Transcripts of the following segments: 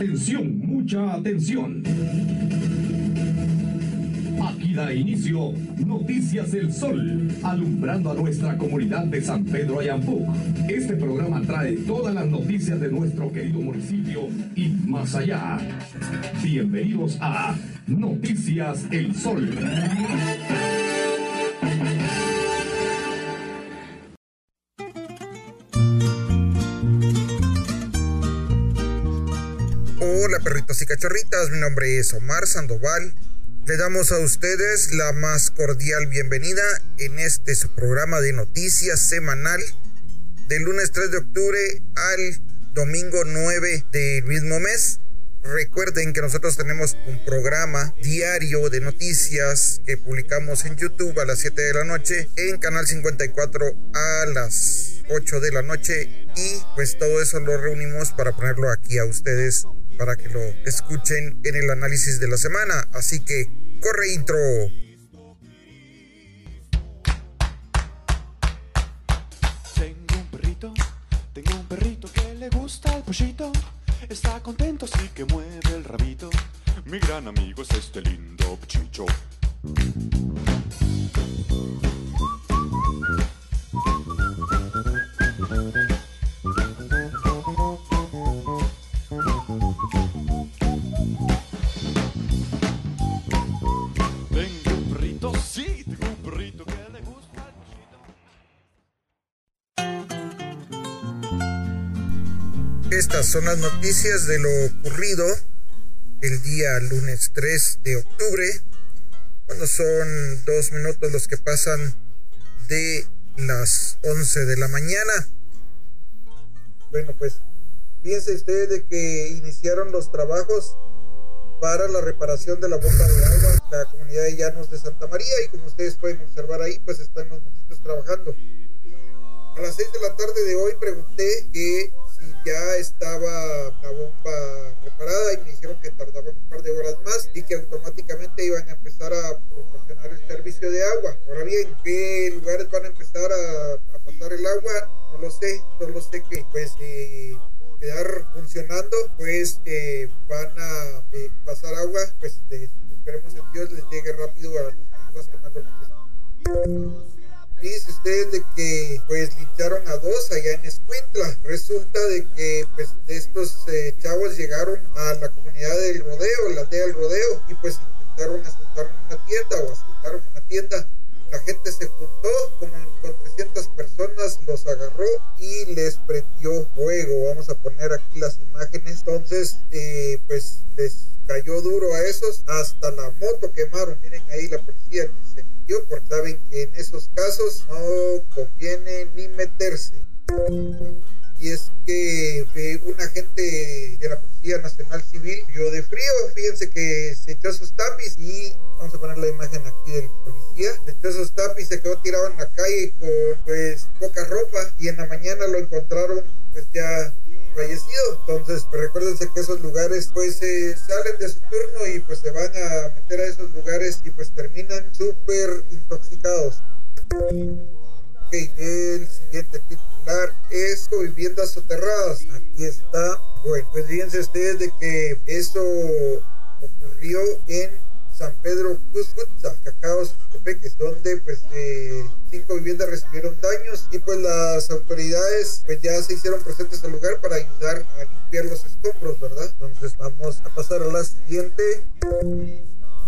Atención, mucha atención. Aquí da inicio Noticias del Sol, alumbrando a nuestra comunidad de San Pedro Ayampuc. Este programa trae todas las noticias de nuestro querido municipio y más allá. Bienvenidos a Noticias El Sol. Y cachorritas, mi nombre es Omar Sandoval. Le damos a ustedes la más cordial bienvenida en este su programa de noticias semanal del lunes 3 de octubre al domingo 9 del mismo mes. Recuerden que nosotros tenemos un programa diario de noticias que publicamos en YouTube a las 7 de la noche, en Canal 54 a las 8 de la noche y pues todo eso lo reunimos para ponerlo aquí a ustedes para que lo escuchen en el análisis de la semana. Así que corre intro. Tengo un perrito, tengo un perrito que le gusta el pollito. Está contento así que mueve el rabito. Mi gran amigo es este lindo chicho. Estas son las noticias de lo ocurrido el día lunes 3 de octubre, cuando son dos minutos los que pasan de las 11 de la mañana. Bueno, pues fíjense ustedes de que iniciaron los trabajos para la reparación de la bomba de agua en la comunidad de Llanos de Santa María y como ustedes pueden observar ahí, pues están los muchachos trabajando. A las 6 de la tarde de hoy pregunté que si ya estaba la bomba reparada y me dijeron que tardaban un par de horas más y que automáticamente iban a empezar a proporcionar el servicio de agua. Ahora bien, ¿qué lugares van a empezar a, pasar el agua? No lo sé, solo sé que pues eh, quedar funcionando, pues van a eh, pasar agua, pues eh, esperemos en Dios les llegue rápido a las personas que más lo necesitan. Dice usted de que pues lincharon a dos allá en Escuintla. Resulta de que pues estos eh, chavos llegaron a la comunidad del rodeo, la aldea del rodeo, y pues intentaron asaltar una tienda o asaltaron una tienda. La gente se juntó, como con 300 personas los agarró y les prendió fuego. Vamos a poner aquí las imágenes. Entonces, eh, pues les cayó duro a esos. Hasta la moto quemaron. Miren ahí la policía ni se metió porque saben que en esos casos no conviene ni meterse. Y es que eh, un agente de la Policía Nacional Civil dio de frío. Fíjense que se echó sus tapis y vamos a poner la imagen aquí del policía. Se echó sus tapis, se quedó tirado en la calle con pues poca ropa y en la mañana lo encontraron pues ya fallecido. Entonces, pues recuérdense que esos lugares pues eh, salen de su turno y pues se van a meter a esos lugares y pues terminan súper intoxicados. Ok, el siguiente titular es viviendas soterradas. Aquí está. Bueno, pues fíjense ustedes de que esto ocurrió en San Pedro Cuscutza, Cacaos, Tepeques, donde pues eh, cinco viviendas recibieron daños y pues las autoridades pues ya se hicieron presentes al lugar para ayudar a limpiar los escombros, ¿verdad? Entonces vamos a pasar a la siguiente.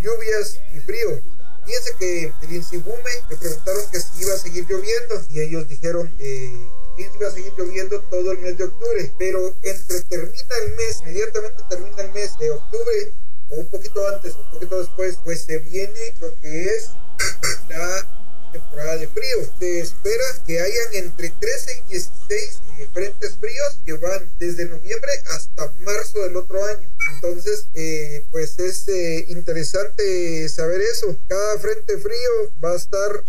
Lluvias y frío. Fíjense que el Insibume le preguntaron que si iba a seguir lloviendo y ellos dijeron que iba a seguir lloviendo todo el mes de octubre, pero entre termina el mes, inmediatamente termina el mes de octubre o un poquito antes, un poquito después, pues se viene lo que es la temporada de frío. Se espera que hayan entre 13 y 16 frentes fríos que van desde noviembre hasta marzo del otro año. Entonces, eh, pues es eh, interesante saber eso. Cada frente frío va a estar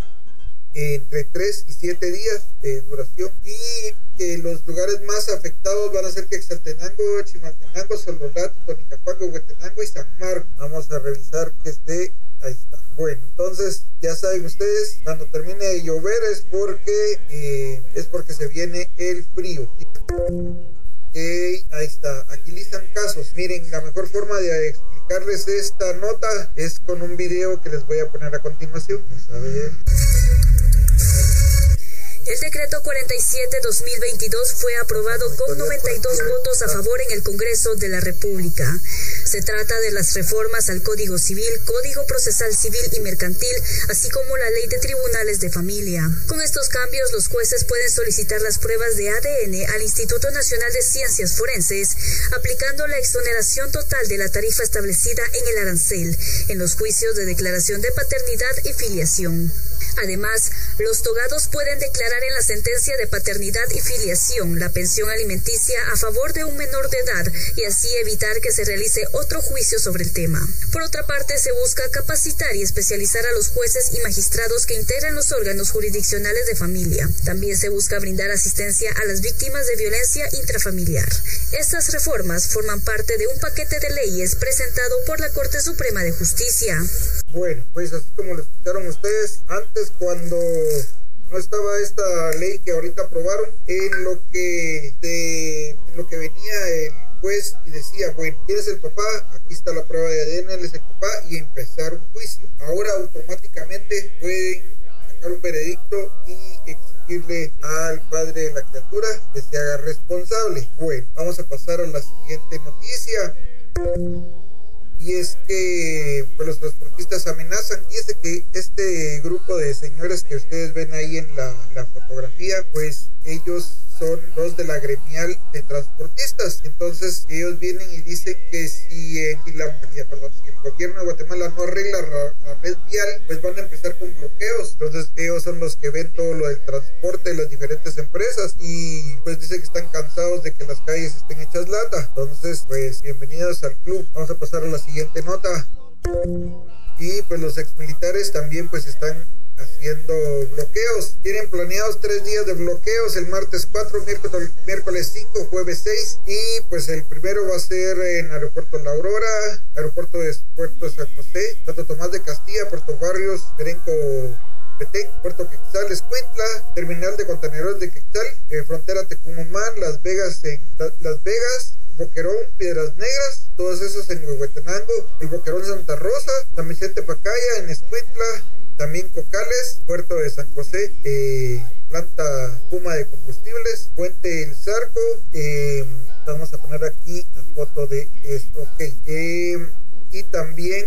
entre 3 y 7 días de duración y que los lugares más afectados van a ser Quetzaltenango, Chimaltenango, Sololato, Tonicapaco, Huetenango y San Marcos. Vamos a revisar que esté, ahí está. Bueno, entonces ya saben ustedes, cuando termine de llover es porque eh, es porque se viene el frío. ahí está, agilizan casos. Miren, la mejor forma de explicarles esta nota es con un video que les voy a poner a continuación. Vamos a ver. El decreto 47-2022 fue aprobado con 92 votos a favor en el Congreso de la República. Se trata de las reformas al Código Civil, Código Procesal Civil y Mercantil, así como la Ley de Tribunales de Familia. Con estos cambios, los jueces pueden solicitar las pruebas de ADN al Instituto Nacional de Ciencias Forenses, aplicando la exoneración total de la tarifa establecida en el arancel en los juicios de declaración de paternidad y filiación. Además, los togados pueden declarar en la sentencia de paternidad y filiación la pensión alimenticia a favor de un menor de edad y así evitar que se realice otro juicio sobre el tema. Por otra parte, se busca capacitar y especializar a los jueces y magistrados que integran los órganos jurisdiccionales de familia. También se busca brindar asistencia a las víctimas de violencia intrafamiliar. Estas reformas forman parte de un paquete de leyes presentado por la Corte Suprema de Justicia. Bueno, pues así como lo escucharon ustedes, antes cuando no estaba esta ley que ahorita aprobaron, en lo que, de, lo que venía el juez y decía, bueno, ¿quién es el papá? Aquí está la prueba de ADN, él es el papá, y empezar un juicio. Ahora automáticamente pueden sacar un veredicto y exigirle al padre de la criatura que se haga responsable. Bueno, vamos a pasar a la siguiente noticia y es que pues, los transportistas amenazan. Dice que este grupo de señores que ustedes ven ahí en la, la fotografía, pues ellos son los de la gremial de transportistas. Entonces ellos vienen y dicen que si, la, el gobierno de Guatemala no arregla la, red vial, pues van a empezar con bloqueos. Entonces ellos son los que ven todo lo del transporte de las diferentes empresas y pues dicen que están cansados de que las calles estén hechas lata. Entonces pues bienvenidos al club. Vamos a pasar a la siguiente nota. Y pues los exmilitares también pues están haciendo bloqueos. Tienen planeados tres días de bloqueos, el martes 4, miércoles, miércoles 5, jueves 6 y pues el primero va a ser en Aeropuerto La Aurora, Aeropuerto de Puerto San José, Santo Tomás de Castilla, Puerto Barrios, Perenco Petén, Puerto Quetzal, Escuintla, Terminal de Contenedores de Quetzal, eh, Frontera Tecumumán, Las Vegas en Las Vegas, Boquerón, Piedras Negras, todos esos en Huehuetenango, el Boquerón Santa Rosa, Vicente Pacaya, en Escuintla, también Cocales, Puerto de San José, eh, planta Puma de combustibles, Puente El Zarco, eh, vamos a poner aquí la foto de esto, ok. Eh, y también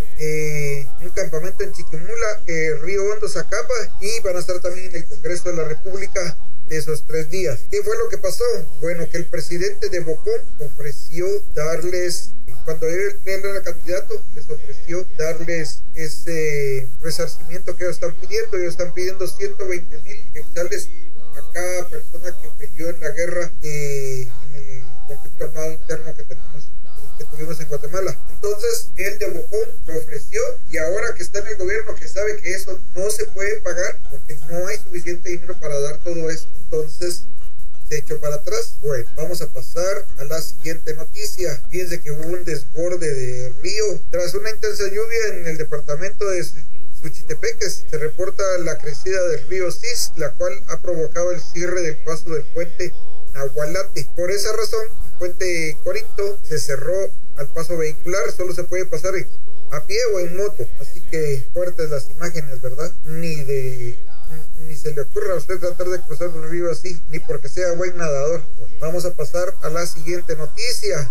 un campamento en Chiquimula, Río Hondo, Zacapa, y van a estar también en el Congreso de la República esos tres días. ¿Qué fue lo que pasó? Bueno, que el presidente de Bocón ofreció darles, cuando él, era candidato, les ofreció darles ese resarcimiento que ellos están pidiendo. Ellos están pidiendo 120 mil quetzales a cada persona que peleó en la guerra, eh, en el conflicto armado interno que tenemos tuvimos en Guatemala. Entonces, él de Bocón lo ofreció y ahora que está en el gobierno que sabe que eso no se puede pagar porque no hay suficiente dinero para dar todo eso, entonces se echó para atrás. Bueno, vamos a pasar a la siguiente noticia. Fíjense que hubo un desborde de río tras una intensa lluvia en el departamento de Suchitepeques. Se reporta la crecida del río Cis, la cual ha provocado el cierre del paso del puente Nahualate. Por esa razón, el puente Corinto se cerró al paso vehicular, solo se puede pasar a pie o en moto. Así que fuertes las imágenes, ¿verdad? Ni de ni se le ocurra a usted tratar de cruzar un río así, ni porque sea buen nadador. vamos a pasar a la siguiente noticia.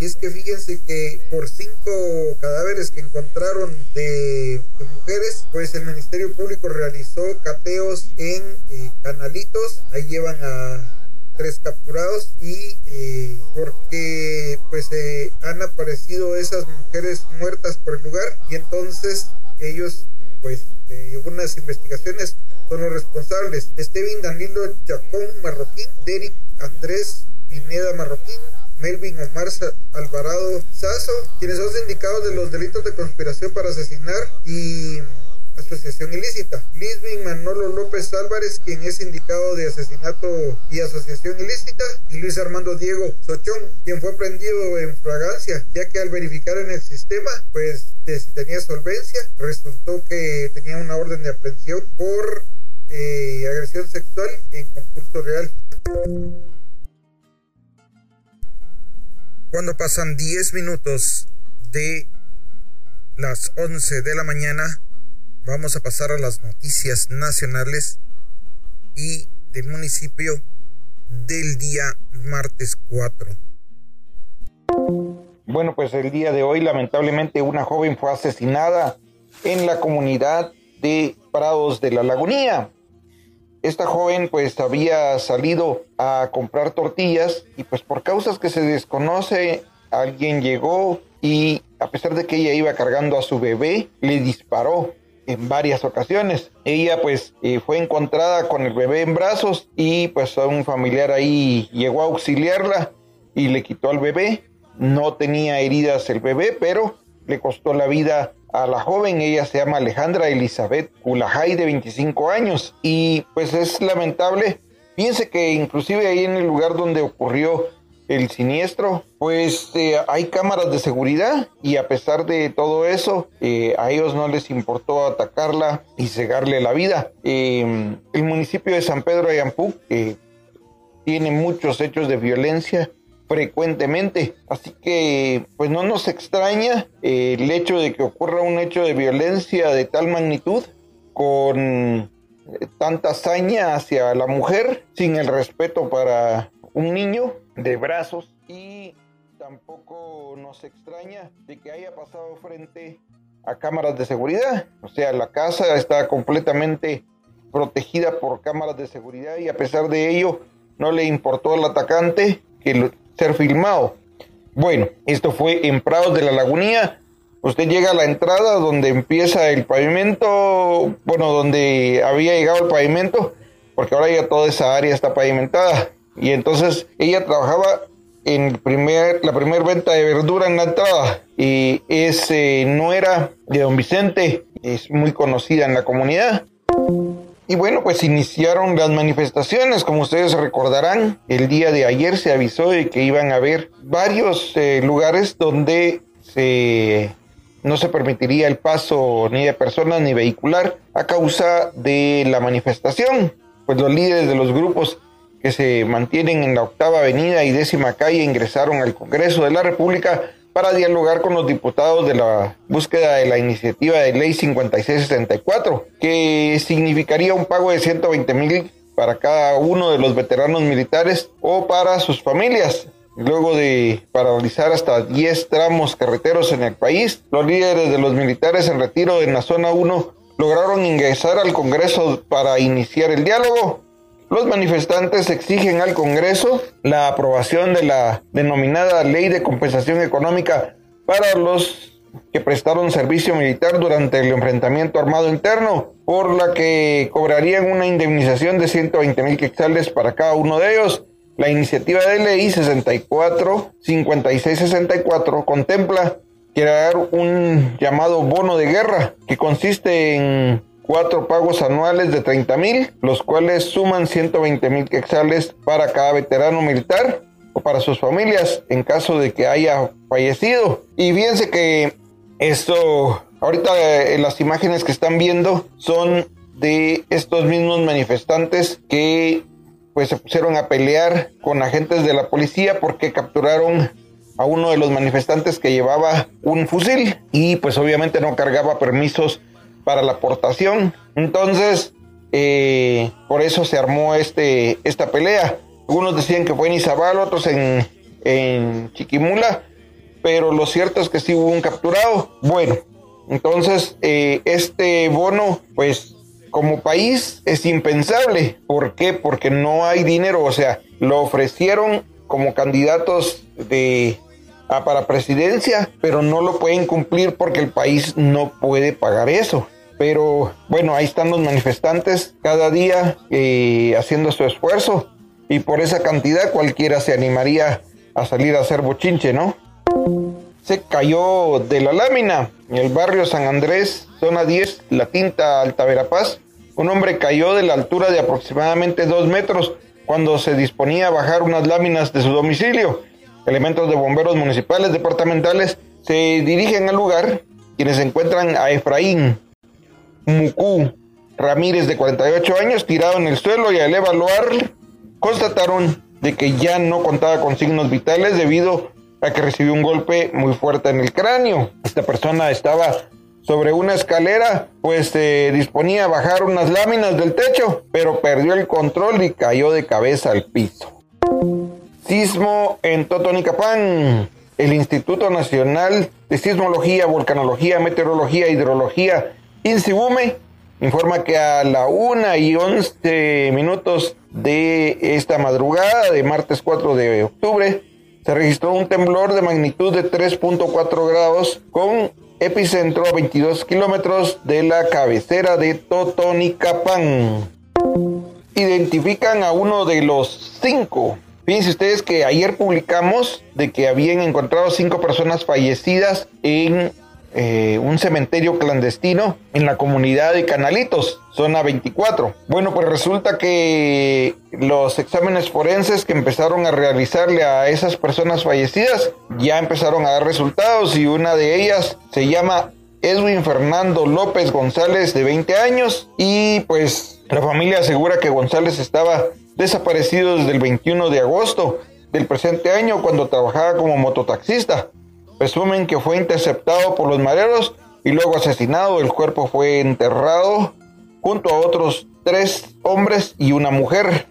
Y es que fíjense que por cinco cadáveres que encontraron de, mujeres, pues el Ministerio Público realizó cateos en eh, canalitos. Ahí llevan a tres capturados y eh, porque pues eh, han aparecido esas mujeres muertas por el lugar y entonces ellos pues eh, unas investigaciones son los responsables. Esteban Danilo Chacón Marroquín, Derek Andrés Pineda Marroquín, Melvin Omar Alvarado Sazo, quienes son sindicados de los delitos de conspiración para asesinar y asociación ilícita. Lisbin Manolo López Álvarez, quien es indicado de asesinato y asociación ilícita, y Luis Armando Diego Sochón, quien fue prendido en fragancia, ya que al verificar en el sistema, pues de si tenía solvencia, resultó que tenía una orden de aprehensión por eh, agresión sexual en concurso real. Cuando pasan 10 minutos de las 11 de la mañana, vamos a pasar a las noticias nacionales y del municipio del día martes 4. Bueno, pues el día de hoy lamentablemente una joven fue asesinada en la comunidad de Prados de la Lagunía. Esta joven pues había salido a comprar tortillas y pues por causas que se desconoce alguien llegó y a pesar de que ella iba cargando a su bebé, le disparó en varias ocasiones. Ella pues eh, fue encontrada con el bebé en brazos y pues un familiar ahí llegó a auxiliarla y le quitó al bebé. No tenía heridas el bebé, pero le costó la vida a la joven. Ella se llama Alejandra Elizabeth Culajay de 25 años y pues es lamentable. Piense que inclusive ahí en el lugar donde ocurrió el siniestro, pues eh, hay cámaras de seguridad y a pesar de todo eso, eh, a ellos no les importó atacarla y cegarle la vida. Em, el municipio de San Pedro Ayampuc eh, tiene muchos hechos de violencia frecuentemente, así que pues no nos extraña el hecho de que ocurra un hecho de violencia de tal magnitud con tanta hazaña hacia la mujer sin el respeto para un niño de brazos y tampoco nos extraña de que haya pasado frente a cámaras de seguridad. O sea, la casa está completamente protegida por cámaras de seguridad y a pesar de ello no le importó al atacante que ser filmado. Bueno, esto fue en Prados de la Lagunía. Usted llega a la entrada donde empieza el pavimento, bueno, donde había llegado el pavimento, porque ahora ya toda esa área está pavimentada. Y entonces ella trabajaba en primer, la primera venta de verdura en la entrada y es no era de don Vicente, es muy conocida en la comunidad. Y bueno, pues iniciaron las manifestaciones, como ustedes recordarán, el día de ayer se avisó de que iban a haber varios eh, lugares donde se, no se permitiría el paso ni de personas ni vehicular a causa de la manifestación. Pues los líderes de los grupos que se mantienen en la octava avenida y décima calle ingresaron al Congreso de la República para dialogar con los diputados de la búsqueda de la iniciativa de ley 5664, que significaría un pago de 120 mil para cada uno de los veteranos militares o para sus familias. Luego de paralizar hasta 10 tramos carreteros en el país, los líderes de los militares en retiro en la zona 1 lograron ingresar al Congreso para iniciar el diálogo los manifestantes exigen al Congreso la aprobación de la denominada Ley de Compensación Económica para los que prestaron servicio militar durante el enfrentamiento armado interno, por la que cobrarían una indemnización de 120 mil quetzales para cada uno de ellos. La iniciativa de ley 64 5664 contempla crear un llamado bono de guerra que consiste en cuatro pagos anuales de 30 mil, los cuales suman 120 mil quetzales para cada veterano militar o para sus familias en caso de que haya fallecido. Y fíjense que esto, ahorita eh, las imágenes que están viendo son de estos mismos manifestantes que pues se pusieron a pelear con agentes de la policía porque capturaron a uno de los manifestantes que llevaba un fusil y pues obviamente no cargaba permisos para la aportación. Entonces, eh, por eso se armó este, esta pelea. Algunos decían que fue en Izabal, otros en, Chiquimula, pero lo cierto es que sí hubo un capturado. Bueno, entonces eh, este bono, pues como país es impensable. ¿Por qué? Porque no hay dinero. O sea, lo ofrecieron como candidatos de para presidencia, pero no lo pueden cumplir porque el país no puede pagar eso. Pero bueno, ahí están los manifestantes cada día eh, haciendo su esfuerzo y por esa cantidad cualquiera se animaría a salir a hacer bochinche, ¿no? Se cayó de la lámina en el barrio San Andrés, zona 10, La Tinta, Alta Verapaz. Un hombre cayó de la altura de aproximadamente dos metros cuando se disponía a bajar unas láminas de su domicilio. Elementos de bomberos municipales departamentales se dirigen al lugar, quienes encuentran a Efraín, Mucú Ramírez, de 48 años, tirado en el suelo y al evaluar constataron de que ya no contaba con signos vitales debido a que recibió un golpe muy fuerte en el cráneo. Esta persona estaba sobre una escalera, pues se disponía a bajar unas láminas del techo, pero perdió el control y cayó de cabeza al piso. Sismo en Totonicapán. El Instituto Nacional de Sismología, Volcanología, Meteorología, Hidrología, INSIBUME, informa que a la una y 11 minutos de esta madrugada de martes 4 de octubre se registró un temblor de magnitud de 3.4 grados con epicentro a 22 kilómetros de la cabecera de Totonicapán. Identifican a uno de los cinco. Fíjense ustedes que ayer publicamos de que habían encontrado cinco personas fallecidas en eh, un cementerio clandestino en la comunidad de Canalitos, zona 24. Bueno, pues resulta que los exámenes forenses que empezaron a realizarle a esas personas fallecidas ya empezaron a dar resultados y una de ellas se llama Edwin Fernando López González de 20 años y pues la familia asegura que González estaba desaparecido desde el 21 de agosto del presente año cuando trabajaba como mototaxista. Presumen que fue interceptado por los mareros y luego asesinado. El cuerpo fue enterrado junto a otros tres hombres y una mujer.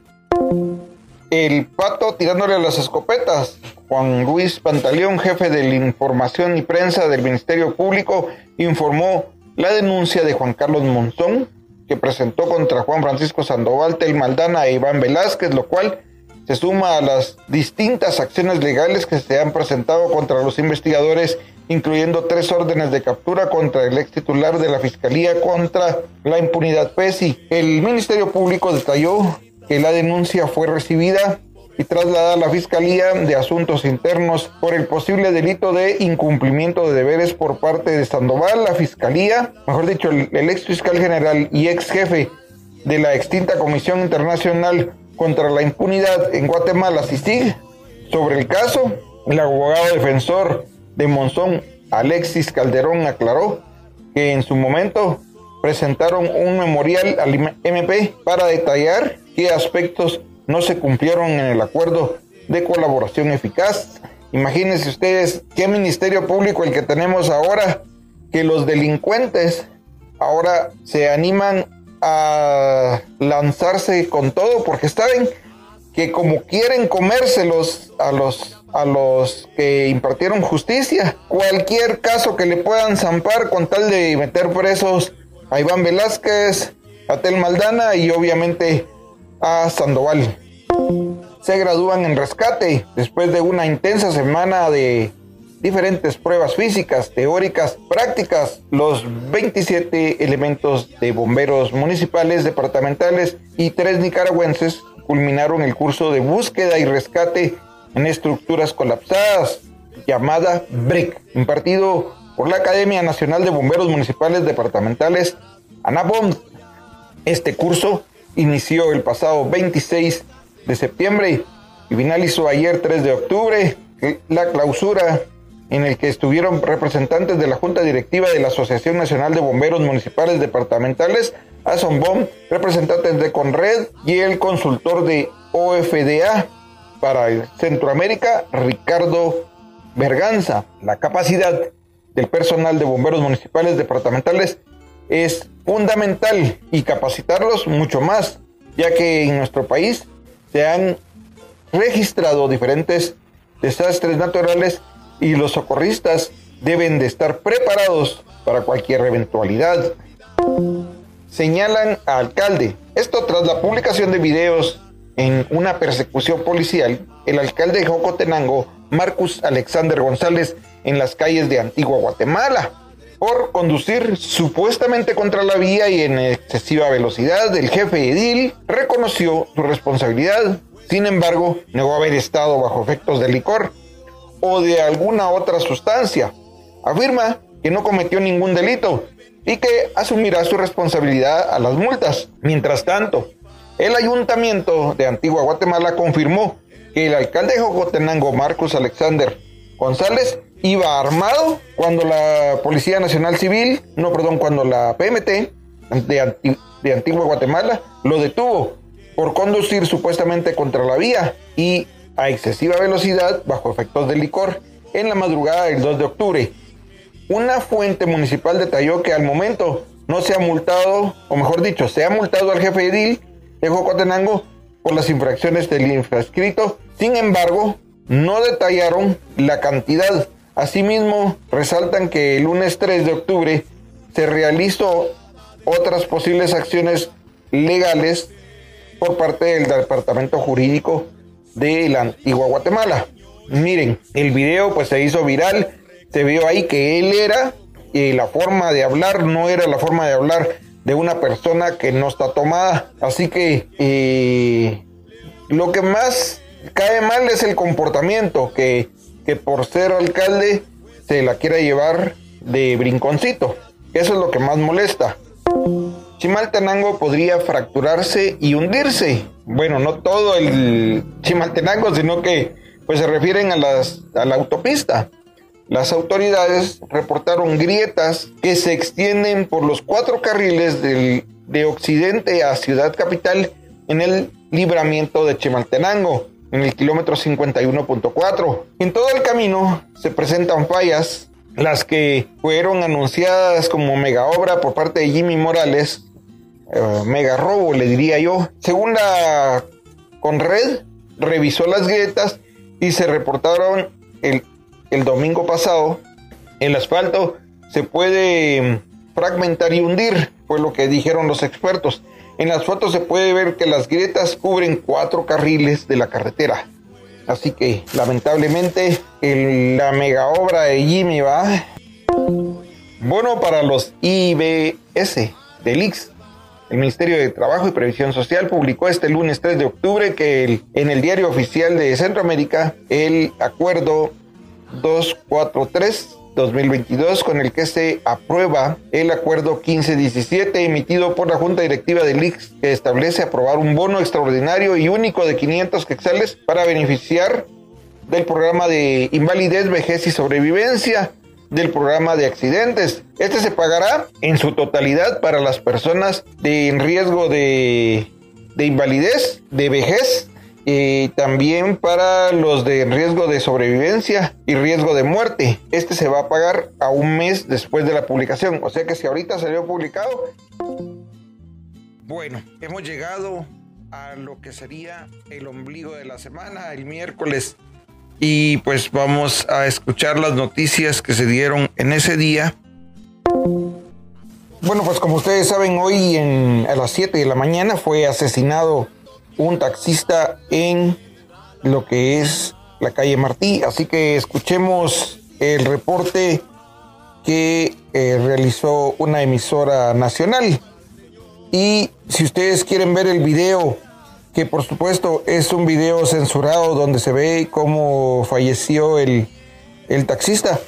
El pato tirándole las escopetas. Juan Luis Pantaleón, jefe de la información y prensa del Ministerio Público, informó la denuncia de Juan Carlos Monzón, que presentó contra Juan Francisco Sandoval, Tel Maldana e Iván Velázquez, lo cual se suma a las distintas acciones legales que se han presentado contra los investigadores, incluyendo tres órdenes de captura contra el ex titular de la Fiscalía contra la impunidad PESI. El Ministerio Público detalló que la denuncia fue recibida y trasladada a la Fiscalía de Asuntos Internos por el posible delito de incumplimiento de deberes por parte de Sandoval, la Fiscalía, mejor dicho, el, ex fiscal general y ex jefe de la extinta Comisión Internacional contra la impunidad en Guatemala, CICIG, sobre el caso, el abogado defensor de Monzón, Alexis Calderón, aclaró que en su momento presentaron un memorial al MP para detallar qué aspectos no se cumplieron en el acuerdo de colaboración eficaz. Imagínense ustedes qué ministerio público el que tenemos ahora, que los delincuentes ahora se animan a lanzarse con todo porque saben que como quieren comérselos a los a los que impartieron justicia, cualquier caso que le puedan zampar con tal de meter presos a Iván Velázquez, a Tel Maldana y obviamente a Sandoval. Se gradúan en rescate después de una intensa semana de diferentes pruebas físicas, teóricas, prácticas, los 27 elementos de bomberos municipales, departamentales y tres nicaragüenses culminaron el curso de búsqueda y rescate en estructuras colapsadas, llamada BRIC, impartido por la Academia Nacional de Bomberos Municipales Departamentales, ANABOM. Este curso inició el pasado 26 de septiembre y finalizó ayer 3 de octubre. La clausura en el que estuvieron representantes de la Junta Directiva de la Asociación Nacional de Bomberos Municipales Departamentales, ASOMBOM, representantes de CONRED y el consultor de OFDA para Centroamérica, Ricardo Berganza. La capacidad del personal de bomberos municipales departamentales es fundamental y capacitarlos mucho más, ya que en nuestro país se han registrado diferentes desastres naturales y los socorristas deben de estar preparados para cualquier eventualidad. Señalan a alcalde. Esto tras la publicación de videos en una persecución policial, el alcalde de Jocotenango, Marcus Alexander González, en las calles de Antigua Guatemala, por conducir supuestamente contra la vía y en excesiva velocidad. El jefe Edil reconoció su responsabilidad, sin embargo, negó haber estado bajo efectos de licor o de alguna otra sustancia. Afirma que no cometió ningún delito y que asumirá su responsabilidad a las multas. Mientras tanto, el ayuntamiento de Antigua Guatemala confirmó que el alcalde de Jocotenango, Marcos Alexander González, iba armado cuando la Policía Nacional Civil, no, perdón, cuando la PMT de, de Antigua Guatemala lo detuvo por conducir supuestamente contra la vía y a excesiva velocidad bajo efectos de licor en la madrugada del 2 de octubre. Una fuente municipal detalló que al momento no se ha multado, o mejor dicho, se ha multado al jefe edil de Jocotenango por las infracciones del infrascrito. Sin embargo, no detallaron la cantidad. Asimismo, resaltan que el lunes 3 de octubre se realizó otras posibles acciones legales por parte del Departamento Jurídico de la antigua Guatemala. Miren, el video pues se hizo viral, se vio ahí que él era y la forma de hablar no era la forma de hablar de una persona que no está tomada. Así que eh, lo que más cae mal es el comportamiento, que, que por ser alcalde se la quiera llevar de brinconcito. Eso es lo que más molesta. Chimaltenango podría fracturarse y hundirse. Bueno, no todo el Chimaltenango, sino que pues se refieren a, la autopista. Las autoridades reportaron grietas que se extienden por los cuatro carriles del, de occidente a Ciudad Capital en el libramiento de Chimaltenango, en el kilómetro 51.4. En todo el camino se presentan fallas, las que fueron anunciadas como mega obra por parte de Jimmy Morales, eh, mega robo le diría yo. Según la Conred, revisó las grietas y se reportaron el el domingo pasado, el asfalto se puede mm, fragmentar y hundir, fue lo que dijeron los expertos. En las fotos se puede ver que las grietas cubren cuatro carriles de la carretera. Así que lamentablemente la mega obra de Jimmy va. Bueno, para los IBS del IX, el Ministerio de Trabajo y Previsión Social publicó este lunes 3 de octubre que en el diario oficial de Centroamérica el acuerdo 243 2022 con el que se aprueba el acuerdo 1517 emitido por la Junta Directiva del IX que establece aprobar un bono extraordinario y único de 500 quetzales para beneficiar del programa de invalidez, vejez y sobrevivencia del programa de accidentes. Este se pagará en su totalidad para las personas de, en riesgo de, de invalidez, de vejez y también para los de riesgo de sobrevivencia y riesgo de muerte. Este se va a pagar a un mes después de la publicación. O sea que si ahorita salió publicado. Bueno, hemos llegado a lo que sería el ombligo de la semana, el miércoles. Y pues vamos a escuchar las noticias que se dieron en ese día. Bueno, pues como ustedes saben, hoy a las 7 de la mañana fue asesinado un taxista en lo que es la calle Martí. Así que escuchemos el reporte que eh, realizó una emisora nacional. Y si ustedes quieren ver el video, que por supuesto es un video censurado donde se ve cómo falleció el, el taxista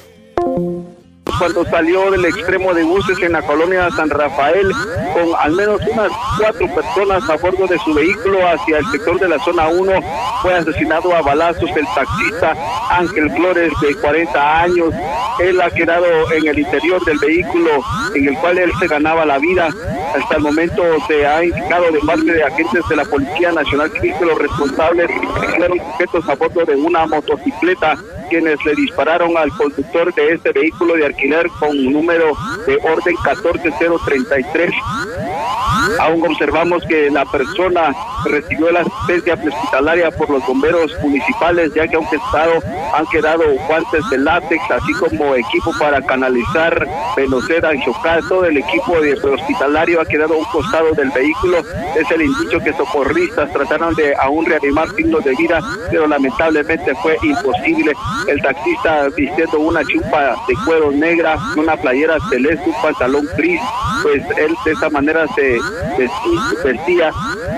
cuando salió del extremo de buses en la colonia San Rafael con al menos unas cuatro personas a bordo de su vehículo hacia el sector de la zona 1. Fue asesinado a balazos el taxista Ángel Flores de 40 años. Él ha quedado en el interior del vehículo en el cual él se ganaba la vida. Hasta el momento se ha indicado de parte de agentes de la Policía Nacional que los responsables fueron sujetos a bordo de una motocicleta quienes le dispararon al conductor de este vehículo de alquiler con número de orden 14033. Aún observamos que la persona recibió la asistencia hospitalaria por los bomberos municipales, ya que aunque estado han quedado guantes de látex, así como equipo para canalizar, venocera, chocar, todo el equipo de hospitalario ha quedado a un costado del vehículo. Es el indicio que socorristas trataron de aún reanimar signos de vida, pero lamentablemente fue imposible. El taxista vistiendo una chupa de cuero negra, una playera celeste, un pantalón gris, pues él de esa manera se vestía,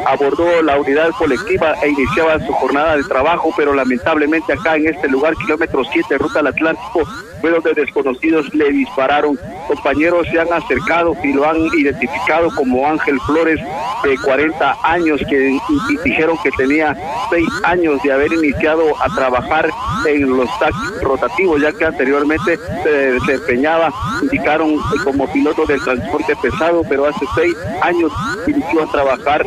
abordó la unidad colectiva e iniciaba su jornada de trabajo, pero lamentablemente acá en este lugar, kilómetro 7, ruta al Atlántico, fue donde desconocidos le dispararon. Compañeros se han acercado y lo han identificado como Ángel Flores, de 40 años, que dijeron que tenía 6 años de haber iniciado a trabajar en los taxis rotativos, ya que anteriormente se desempeñaba, indicaron como piloto del transporte pesado, pero hace 6 años inició a trabajar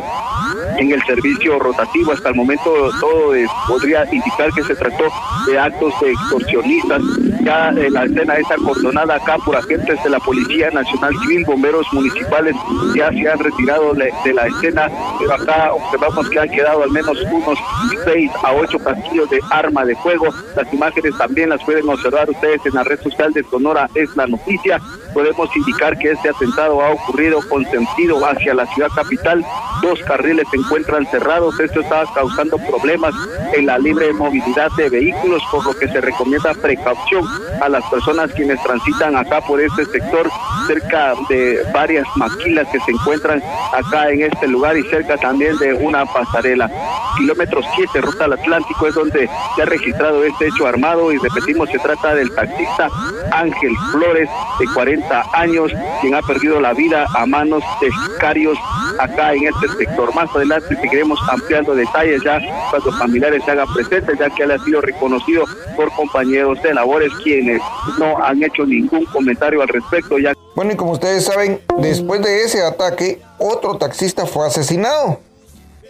en el servicio rotativo. Hasta el momento todo podría indicar que se trató de actos de extorsionistas. Ya la escena es acordonada acá por agentes de la Policía Nacional Civil, bomberos municipales ya se han retirado de, la escena, pero acá observamos que han quedado al menos unos seis a ocho castillos de arma de fuego. Las imágenes también las pueden observar ustedes en la red social de Sonora, es la noticia. Podemos indicar que este atentado ha ocurrido con sentido hacia la ciudad capital. Dos carriles se encuentran cerrados. Esto está causando problemas en la libre movilidad de vehículos, por lo que se recomienda precaución a las personas quienes transitan acá por este sector, cerca de varias maquilas que se encuentran acá en este lugar y cerca también de una pasarela. Kilómetro 7, ruta al Atlántico, es donde se ha registrado este hecho armado y repetimos, se trata del taxista Ángel Flores, de 40 años, quien ha perdido la vida a manos de sicarios acá en este sector. Más adelante seguiremos ampliando detalles ya cuando familiares se hagan presentes, ya que él ha sido reconocido por compañeros de labores quienes no han hecho ningún comentario al respecto. Ya... Bueno, y como ustedes saben, después de ese ataque, otro taxista fue asesinado.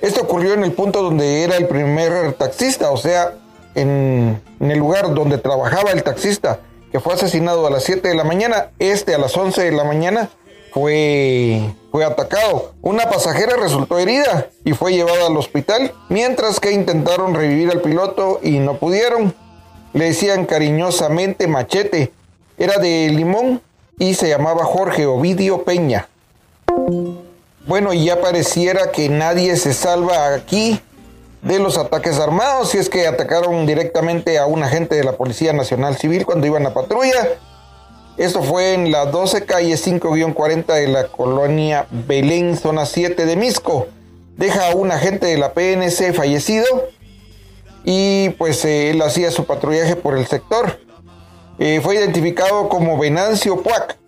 Esto ocurrió en el punto donde era el primer taxista, o sea, en, en el lugar donde trabajaba el taxista, que fue asesinado a las 7 de la mañana. Este a las 11 de la mañana fue, fue atacado. Una pasajera resultó herida y fue llevada al hospital, mientras que intentaron revivir al piloto y no pudieron. Le decían cariñosamente machete. Era de Limón y se llamaba Jorge Ovidio Peña. Bueno, ya pareciera que nadie se salva aquí de los ataques armados, si es que atacaron directamente a un agente de la Policía Nacional Civil cuando iban a patrulla esto fue en la 12 calle 5-40 de la colonia Belén, zona 7 de Misco. Deja a un agente de la PNC fallecido y pues eh, él hacía su patrullaje por el sector. Eh, fue identificado como Venancio Puac.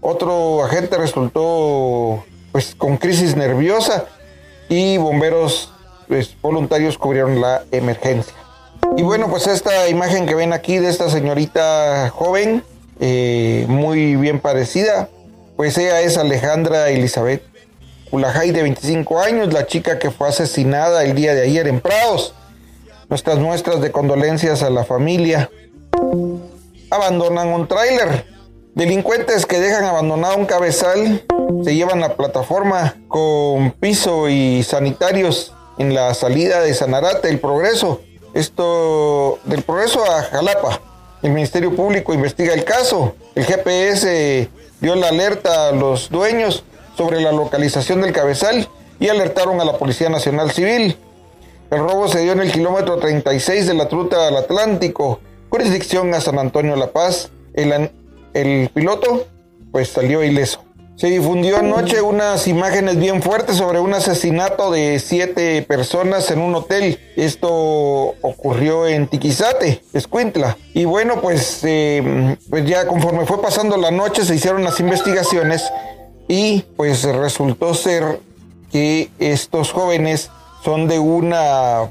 Otro agente resultó pues con crisis nerviosa y bomberos pues, voluntarios cubrieron la emergencia. Y bueno, pues esta imagen que ven aquí de esta señorita joven eh, muy bien parecida. Pues ella es Alejandra Elizabeth Culajay, de 25 años, la chica que fue asesinada el día de ayer en Prados. Nuestras muestras de condolencias a la familia. Abandonan un tráiler. Delincuentes que dejan abandonado un cabezal se llevan la plataforma con piso y sanitarios en la salida de Sanarate, el Progreso. Esto del Progreso a Jalapa. El Ministerio Público investiga el caso. El GPS dio la alerta a los dueños sobre la localización del cabezal y alertaron a la Policía Nacional Civil. El robo se dio en el kilómetro 36 de la ruta al Atlántico, jurisdicción a San Antonio La Paz. El, el piloto pues salió ileso. Se difundió anoche unas imágenes bien fuertes sobre un asesinato de siete personas en un hotel. Esto ocurrió en Tiquizate, Escuintla. Y bueno, pues, eh, pues ya conforme fue pasando la noche se hicieron las investigaciones y pues resultó ser que estos jóvenes son de una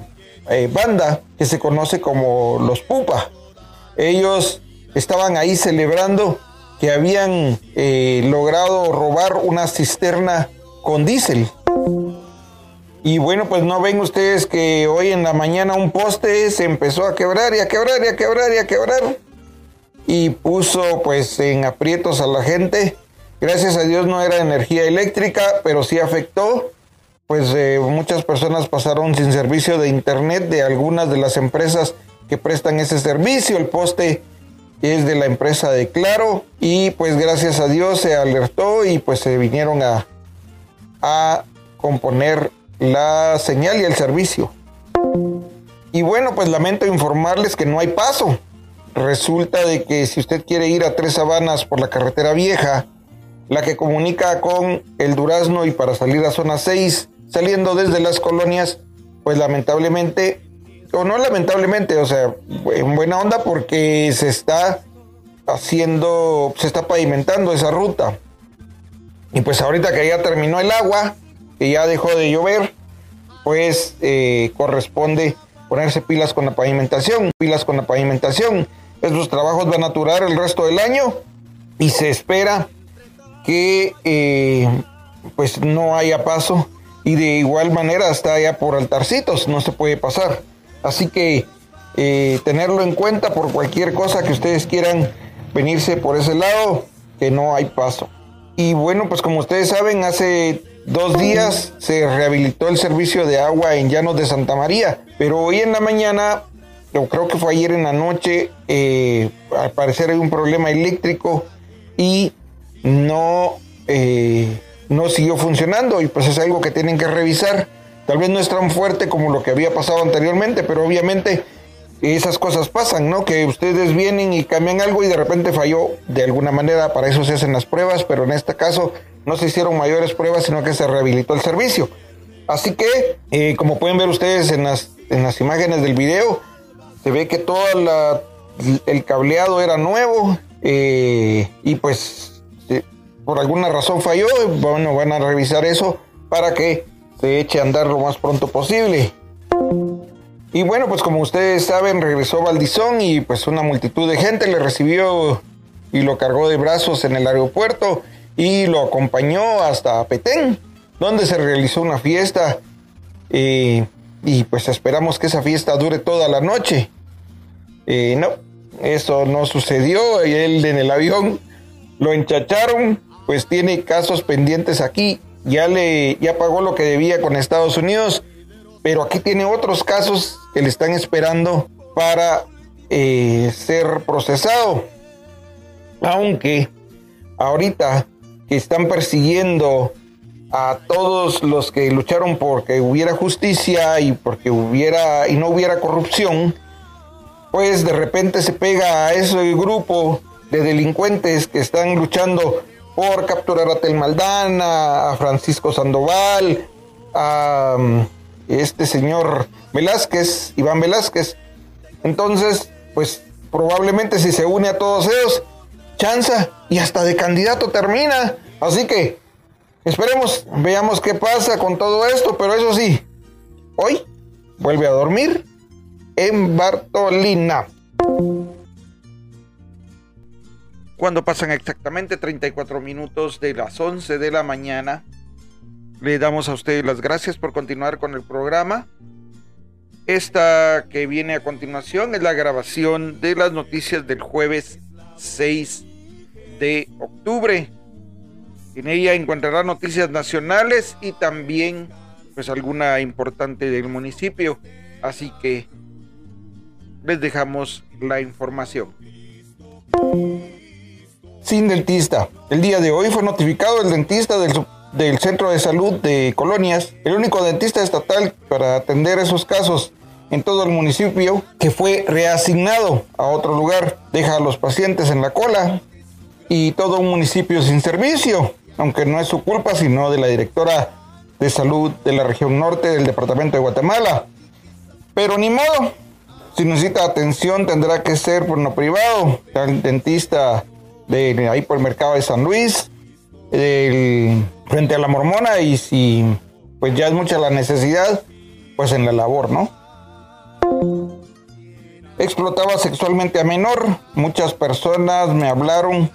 eh, banda que se conoce como los Pupa. Ellos estaban ahí celebrando que habían eh, logrado robar una cisterna con diésel. Y bueno, pues no ven ustedes que hoy en la mañana un poste se empezó a quebrar y a quebrar y a quebrar y a quebrar. Y puso pues en aprietos a la gente. Gracias a Dios no era energía eléctrica, pero sí afectó. Pues eh, muchas personas pasaron sin servicio de internet de algunas de las empresas que prestan ese servicio. El poste es de la empresa de Claro y pues gracias a Dios se alertó y pues se vinieron a, a componer la señal y el servicio. Y bueno, pues lamento informarles que no hay paso. Resulta de que si usted quiere ir a Tres Sabanas por la carretera vieja, la que comunica con el Durazno y para salir a zona 6, saliendo desde las colonias, pues lamentablemente o no lamentablemente, o sea, en buena onda porque se está haciendo, se está pavimentando esa ruta. Y pues ahorita que ya terminó el agua, que ya dejó de llover, pues eh, corresponde ponerse pilas con la pavimentación, pilas con la pavimentación. Estos trabajos van a durar el resto del año y se espera que eh, pues no haya paso y de igual manera está allá por Altarcitos, no se puede pasar. Así que eh, tenerlo en cuenta por cualquier cosa que ustedes quieran venirse por ese lado, que no hay paso. Y bueno, pues como ustedes saben, hace dos días se rehabilitó el servicio de agua en Llanos de Santa María, pero hoy en la mañana, o creo que fue ayer en la noche, eh, al parecer hay un problema eléctrico y no, eh, no siguió funcionando y pues es algo que tienen que revisar. Tal vez no es tan fuerte como lo que había pasado anteriormente, pero obviamente esas cosas pasan, ¿no? Que ustedes vienen y cambian algo y de repente falló de alguna manera, para eso se hacen las pruebas, pero en este caso no se hicieron mayores pruebas, sino que se rehabilitó el servicio. Así que, eh, como pueden ver ustedes en las, en las imágenes del video, se ve que todo el cableado era nuevo eh, y pues por alguna razón falló. Bueno, van a revisar eso para que se eche a andar lo más pronto posible. Y bueno, pues como ustedes saben, regresó Valdizón y pues una multitud de gente le recibió y lo cargó de brazos en el aeropuerto y lo acompañó hasta Petén, donde se realizó una fiesta. Eh, y pues esperamos que esa fiesta dure toda la noche. Eh, no, eso no sucedió. Él en el avión lo enchacharon, pues tiene casos pendientes aquí. Ya le ya pagó lo que debía con Estados Unidos pero aquí tiene otros casos que le están esperando para eh, ser procesado. Aunque ahorita que están persiguiendo a todos los que lucharon porque hubiera justicia y porque hubiera y no hubiera corrupción, pues de repente se pega a ese grupo de delincuentes que están luchando por capturar a Telmaldana, a Francisco Sandoval, a este señor Velázquez, Iván Velázquez. Entonces, pues probablemente si se une a todos ellos, chanza y hasta de candidato termina. Así que esperemos, veamos qué pasa con todo esto, pero eso sí, hoy vuelve a dormir en Bartolina. Cuando pasan exactamente 34 minutos de las 11 de la mañana, le damos a ustedes las gracias por continuar con el programa. Esta que viene a continuación es la grabación de las noticias del jueves 6 de octubre. En ella encontrará noticias nacionales y también pues alguna importante del municipio. Así que les dejamos la información. Sin dentista. El día de hoy fue notificado el dentista del Centro de Salud de Colonias, el único dentista estatal para atender esos casos en todo el municipio, que fue reasignado a otro lugar, deja a los pacientes en la cola y todo un municipio sin servicio, aunque no es su culpa, sino de la directora de salud de la región norte del departamento de Guatemala. Pero ni modo, si necesita atención tendrá que ser por lo privado, el dentista de ahí por el mercado de San Luis, frente a la mormona y si pues ya es mucha la necesidad, pues en la labor, ¿no? Explotaba sexualmente a menor. Muchas personas me hablaron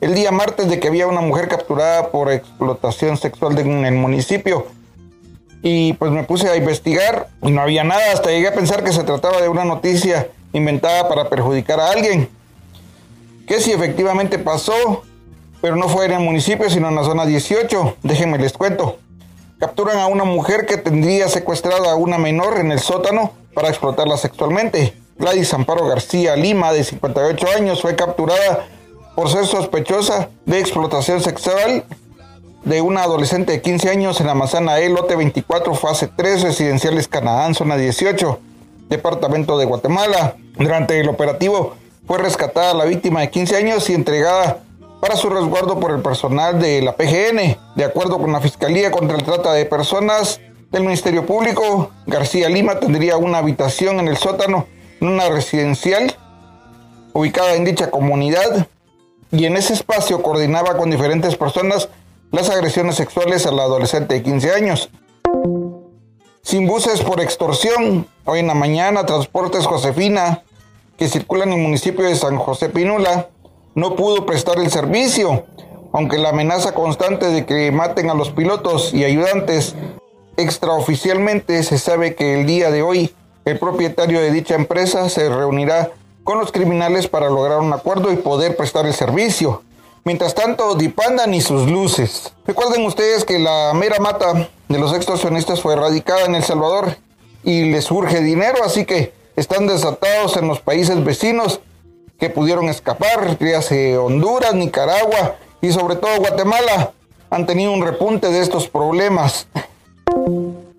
el día martes de que había una mujer capturada por explotación sexual en el municipio. Y pues me puse a investigar y no había nada. Hasta llegué a pensar que se trataba de una noticia inventada para perjudicar a alguien. Que si efectivamente pasó, pero no fue en el municipio, sino en la zona 18. Déjenme les cuento. Capturan a una mujer que tendría secuestrada a una menor en el sótano para explotarla sexualmente. Gladys Amparo García Lima, de 58 años, fue capturada por ser sospechosa de explotación sexual de una adolescente de 15 años en la manzana E, lote 24, fase 3, residenciales Canaán, zona 18, departamento de Guatemala. Durante el operativo fue rescatada la víctima de 15 años y entregada para su resguardo por el personal de la PGN. De acuerdo con la Fiscalía contra el Trata de Personas del Ministerio Público, García Lima tendría una habitación en el sótano en una residencial ubicada en dicha comunidad y en ese espacio coordinaba con diferentes personas las agresiones sexuales a la adolescente de 15 años. Sin buses por extorsión, hoy en la mañana Transportes Josefina, que circula en el municipio de San José Pinula, no pudo prestar el servicio, aunque la amenaza constante de que maten a los pilotos y ayudantes extraoficialmente se sabe que el día de hoy el propietario de dicha empresa se reunirá con los criminales para lograr un acuerdo y poder prestar el servicio. Mientras tanto, Dipanda ni sus luces. Recuerden ustedes que la mera mata de los extorsionistas fue erradicada en El Salvador y les surge dinero, así que están desatados en los países vecinos que pudieron escapar, hace Honduras, Nicaragua y sobre todo Guatemala, han tenido un repunte de estos problemas.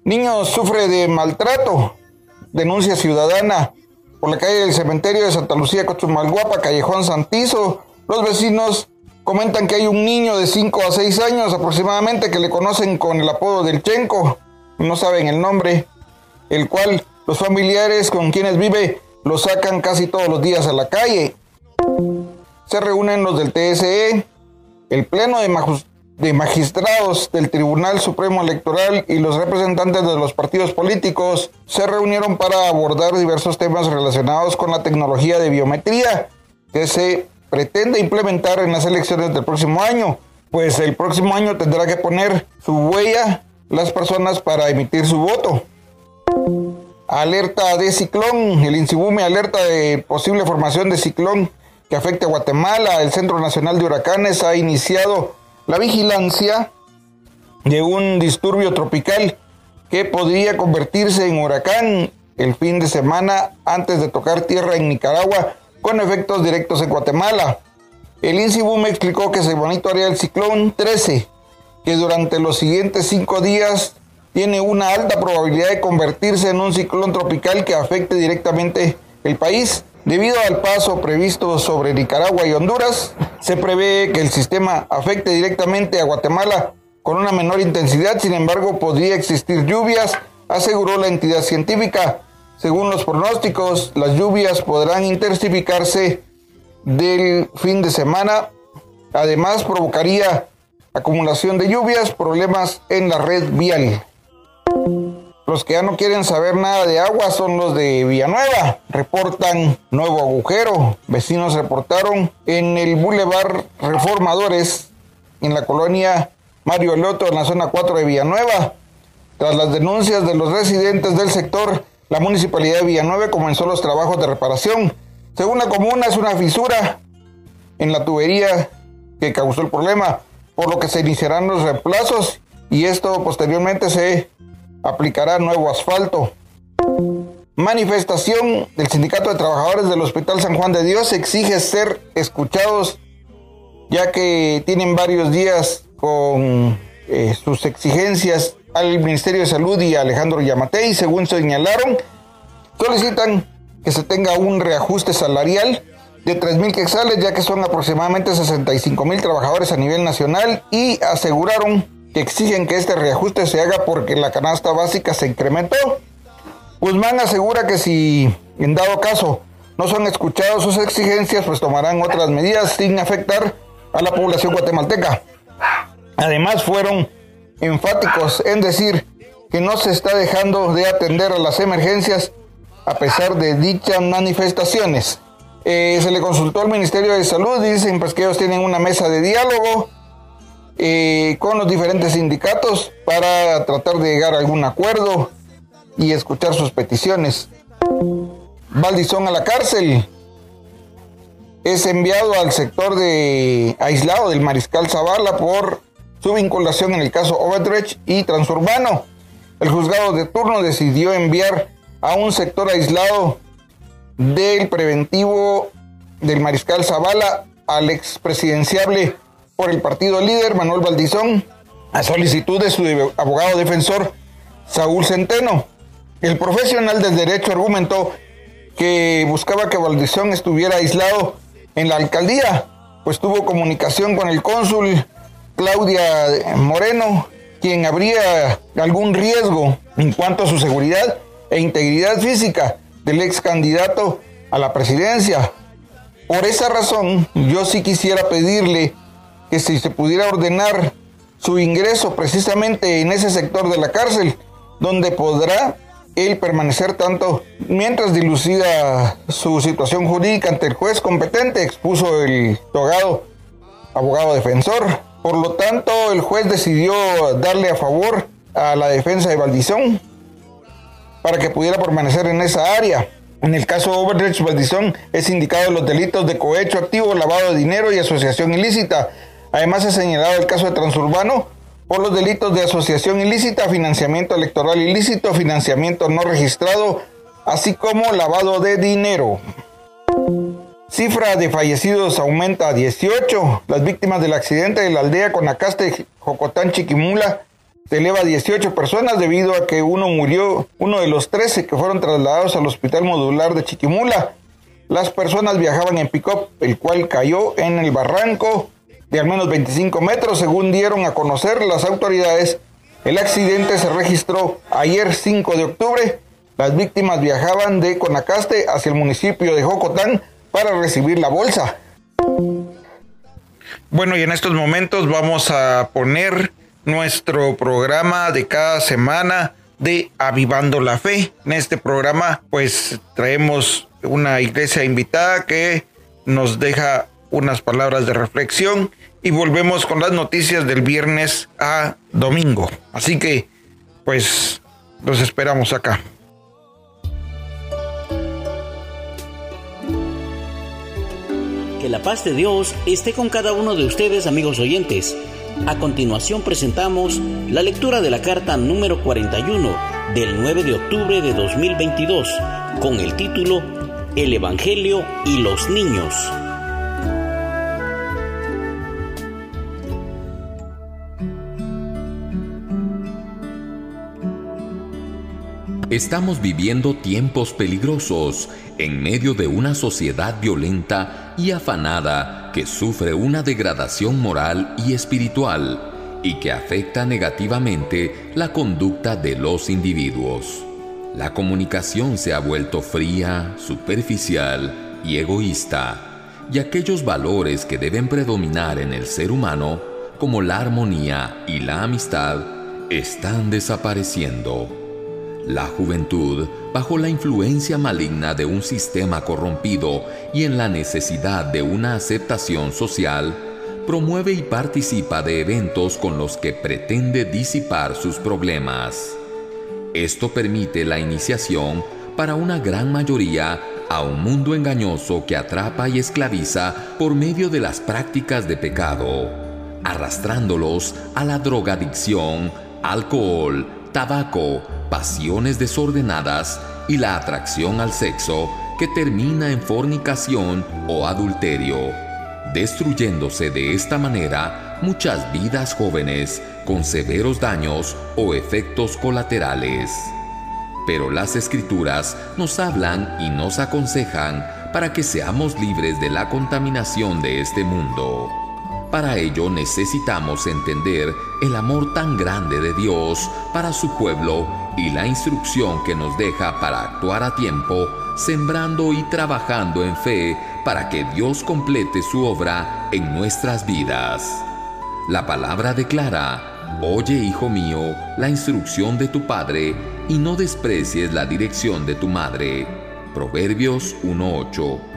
Niños sufre de maltrato, denuncia ciudadana por la calle del cementerio de Santa Lucía, Cochumalguapa, Callejón Santizo. Los vecinos comentan que hay un niño de 5 a 6 años aproximadamente que le conocen con el apodo del Chenco, no saben el nombre, el cual los familiares con quienes vive lo sacan casi todos los días a la calle. Se reúnen los del TSE, el Pleno de, Magistrados del Tribunal Supremo Electoral y los representantes de los partidos políticos se reunieron para abordar diversos temas relacionados con la tecnología de biometría que se pretende implementar en las elecciones del próximo año, pues el próximo año tendrá que poner su huella las personas para emitir su voto. Alerta de ciclón, el INSIBUME alerta de posible formación de ciclón que afecte a Guatemala. El Centro Nacional de Huracanes ha iniciado la vigilancia de un disturbio tropical que podría convertirse en huracán el fin de semana antes de tocar tierra en Nicaragua con efectos directos en Guatemala. El INSIBUM explicó que se monitorea el ciclón 13, que durante los siguientes cinco días tiene una alta probabilidad de convertirse en un ciclón tropical que afecte directamente el país. Debido al paso previsto sobre Nicaragua y Honduras, se prevé que el sistema afecte directamente a Guatemala con una menor intensidad, sin embargo podría existir lluvias, aseguró la entidad científica. Según los pronósticos, las lluvias podrán intensificarse del fin de semana. Además, provocaría acumulación de lluvias, problemas en la red vial. Los que ya no quieren saber nada de agua son los de Villanueva. Reportan nuevo agujero. Vecinos reportaron en el Boulevard Reformadores, en la colonia Mario Loto, en la zona 4 de Villanueva. Tras las denuncias de los residentes del sector, la municipalidad de Villanueva comenzó los trabajos de reparación. Según la comuna, es una fisura en la tubería que causó el problema, por lo que se iniciarán los reemplazos y esto posteriormente se aplicará nuevo asfalto. Manifestación del Sindicato de Trabajadores del Hospital San Juan de Dios exige ser escuchados ya que tienen varios días con eh, sus exigencias al Ministerio de Salud y a Alejandro Yamatei, según señalaron, solicitan que se tenga un reajuste salarial de 3 mil quexales, ya que son aproximadamente 65 mil trabajadores a nivel nacional, y aseguraron exigen que este reajuste se haga porque la canasta básica se incrementó. Guzmán asegura que si en dado caso no son escuchados sus exigencias, pues tomarán otras medidas sin afectar a la población guatemalteca. Además fueron enfáticos en decir que no se está dejando de atender a las emergencias a pesar de dichas manifestaciones. Eh, se le consultó al Ministerio de Salud, dicen pues que ellos tienen una mesa de diálogo con los diferentes sindicatos para tratar de llegar a algún acuerdo y escuchar sus peticiones. Valdizón a la cárcel. Es enviado al sector de aislado del Mariscal Zavala por su vinculación en el caso Overdredge y Transurbano. El juzgado de turno decidió enviar a un sector aislado del preventivo del Mariscal Zavala al expresidenciable por el partido líder Manuel Valdizón a solicitud de su abogado defensor Saúl Centeno. El profesional del derecho argumentó que buscaba que Valdizón estuviera aislado en la alcaldía, pues tuvo comunicación con el cónsul Claudia Moreno, quien habría algún riesgo en cuanto a su seguridad e integridad física del ex candidato a la presidencia. Por esa razón, yo sí quisiera pedirle que si se pudiera ordenar su ingreso precisamente en ese sector de la cárcel, donde podrá él permanecer tanto mientras dilucida su situación jurídica ante el juez competente, expuso el togado abogado defensor. Por lo tanto, el juez decidió darle a favor a la defensa de Valdizón para que pudiera permanecer en esa área. En el caso Overreach Valdizón es indicado los delitos de cohecho activo, lavado de dinero y asociación ilícita. Además ha señalado el caso de Transurbano por los delitos de asociación ilícita, financiamiento electoral ilícito, financiamiento no registrado, así como lavado de dinero. Cifra de fallecidos aumenta a 18. Las víctimas del accidente de la aldea Conacaste, Jocotán, Chiquimula, se eleva a 18 personas debido a que uno murió, uno de los 13 que fueron trasladados al hospital modular de Chiquimula. Las personas viajaban en pick el cual cayó en el barranco de al menos 25 metros, según dieron a conocer las autoridades. El accidente se registró ayer 5 de octubre. Las víctimas viajaban de Conacaste hacia el municipio de Jocotán para recibir la bolsa. Bueno, y en estos momentos vamos a poner nuestro programa de cada semana de Avivando la Fe. En este programa pues traemos una iglesia invitada que nos deja unas palabras de reflexión y volvemos con las noticias del viernes a domingo. Así que, pues, los esperamos acá. Que la paz de Dios esté con cada uno de ustedes, amigos oyentes. A continuación presentamos la lectura de la carta número 41 del 9 de octubre de 2022 con el título El Evangelio y los niños. Estamos viviendo tiempos peligrosos en medio de una sociedad violenta y afanada que sufre una degradación moral y espiritual y que afecta negativamente la conducta de los individuos. La comunicación se ha vuelto fría, superficial y egoísta, y aquellos valores que deben predominar en el ser humano, como la armonía y la amistad, están desapareciendo. La juventud, bajo la influencia maligna de un sistema corrompido y en la necesidad de una aceptación social, promueve y participa de eventos con los que pretende disipar sus problemas. Esto permite la iniciación para una gran mayoría a un mundo engañoso que atrapa y esclaviza por medio de las prácticas de pecado, arrastrándolos a la drogadicción, alcohol, tabaco, pasiones desordenadas y la atracción al sexo que termina en fornicación o adulterio, destruyéndose de esta manera muchas vidas jóvenes con severos daños o efectos colaterales. Pero las escrituras nos hablan y nos aconsejan para que seamos libres de la contaminación de este mundo. Para ello necesitamos entender el amor tan grande de Dios para su pueblo y la instrucción que nos deja para actuar a tiempo, sembrando y trabajando en fe para que Dios complete su obra en nuestras vidas. La palabra declara, Oye, hijo mío, la instrucción de tu Padre, y no desprecies la dirección de tu madre. Proverbios 1.8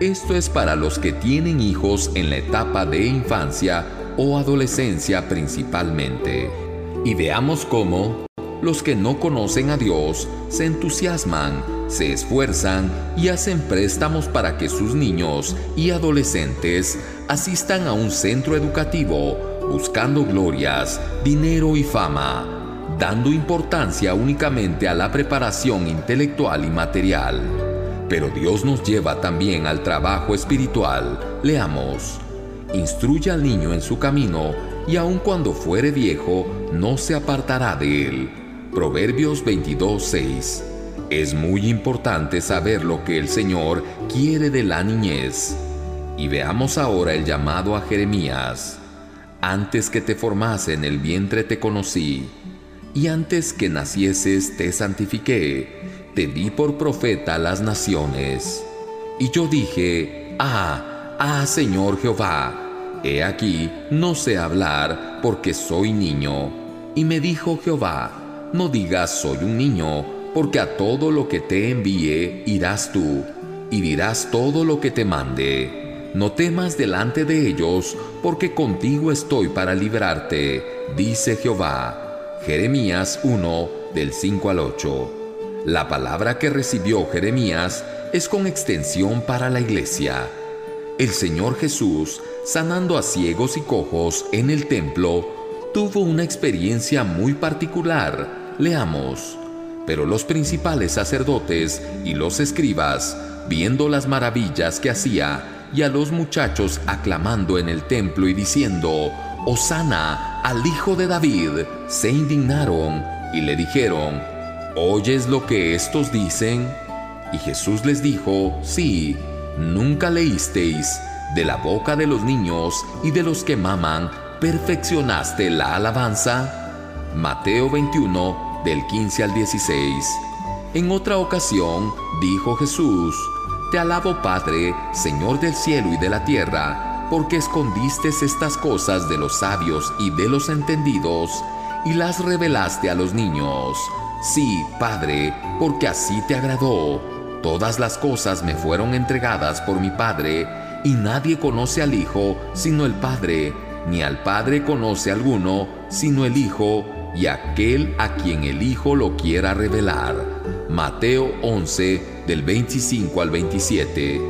esto es para los que tienen hijos en la etapa de infancia o adolescencia principalmente. Y veamos cómo los que no conocen a Dios se entusiasman, se esfuerzan y hacen préstamos para que sus niños y adolescentes asistan a un centro educativo buscando glorias, dinero y fama, dando importancia únicamente a la preparación intelectual y material. Pero Dios nos lleva también al trabajo espiritual. Leamos. Instruye al niño en su camino, y aun cuando fuere viejo, no se apartará de él. Proverbios 22:6. Es muy importante saber lo que el Señor quiere de la niñez. Y veamos ahora el llamado a Jeremías. Antes que te formase en el vientre te conocí, y antes que nacieses te santifiqué te di por profeta a las naciones. Y yo dije, ah, ah, Señor Jehová, he aquí, no sé hablar porque soy niño. Y me dijo Jehová, no digas soy un niño, porque a todo lo que te envíe irás tú, y dirás todo lo que te mande. No temas delante de ellos, porque contigo estoy para librarte, dice Jehová. Jeremías 1 del 5 al 8. La palabra que recibió Jeremías es con extensión para la iglesia. El Señor Jesús, sanando a ciegos y cojos en el templo, tuvo una experiencia muy particular. Leamos. Pero los principales sacerdotes y los escribas, viendo las maravillas que hacía, y a los muchachos aclamando en el templo y diciendo, Osana al Hijo de David, se indignaron y le dijeron, ¿oyes lo que estos dicen? Y Jesús les dijo, sí, nunca leísteis, de la boca de los niños y de los que maman, perfeccionaste la alabanza. Mateo 21, del 15 al 16. En otra ocasión, dijo Jesús, Te alabo Padre, Señor del cielo y de la tierra, porque escondiste estas cosas de los sabios y de los entendidos, y las revelaste a los niños. Sí, Padre, porque así te agradó. Todas las cosas me fueron entregadas por mi Padre, y nadie conoce al Hijo sino el Padre, ni al Padre conoce alguno sino el Hijo, y aquel a quien el Hijo lo quiera revelar. Mateo 11, del 25 al 27.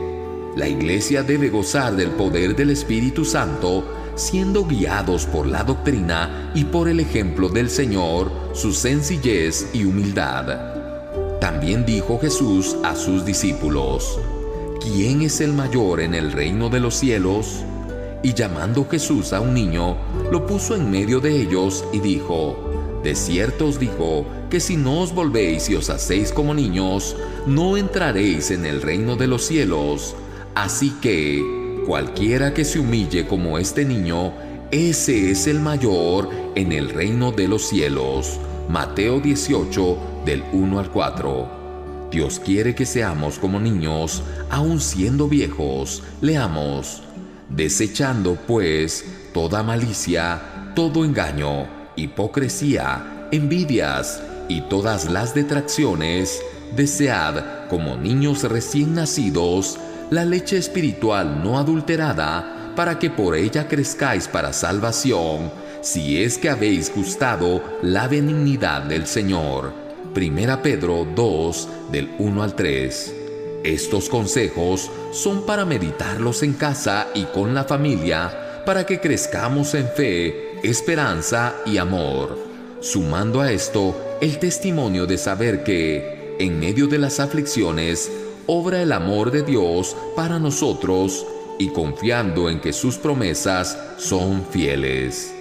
La iglesia debe gozar del poder del Espíritu Santo, siendo guiados por la doctrina y por el ejemplo del Señor, su sencillez y humildad. También dijo Jesús a sus discípulos, ¿quién es el mayor en el reino de los cielos? Y llamando Jesús a un niño, lo puso en medio de ellos y dijo, De cierto os digo que si no os volvéis y os hacéis como niños, no entraréis en el reino de los cielos. Así que, cualquiera que se humille como este niño, ese es el mayor en el reino de los cielos. Mateo 18, del 1 al 4. Dios quiere que seamos como niños, aun siendo viejos. Leamos. Desechando, pues, toda malicia, todo engaño, hipocresía, envidias y todas las detracciones, desead, como niños recién nacidos, la leche espiritual no adulterada, para que por ella crezcáis para salvación, si es que habéis gustado la benignidad del Señor. Primera Pedro 2, del 1 al 3. Estos consejos son para meditarlos en casa y con la familia, para que crezcamos en fe, esperanza y amor. Sumando a esto el testimonio de saber que, en medio de las aflicciones, obra el amor de Dios para nosotros y confiando en que sus promesas son fieles.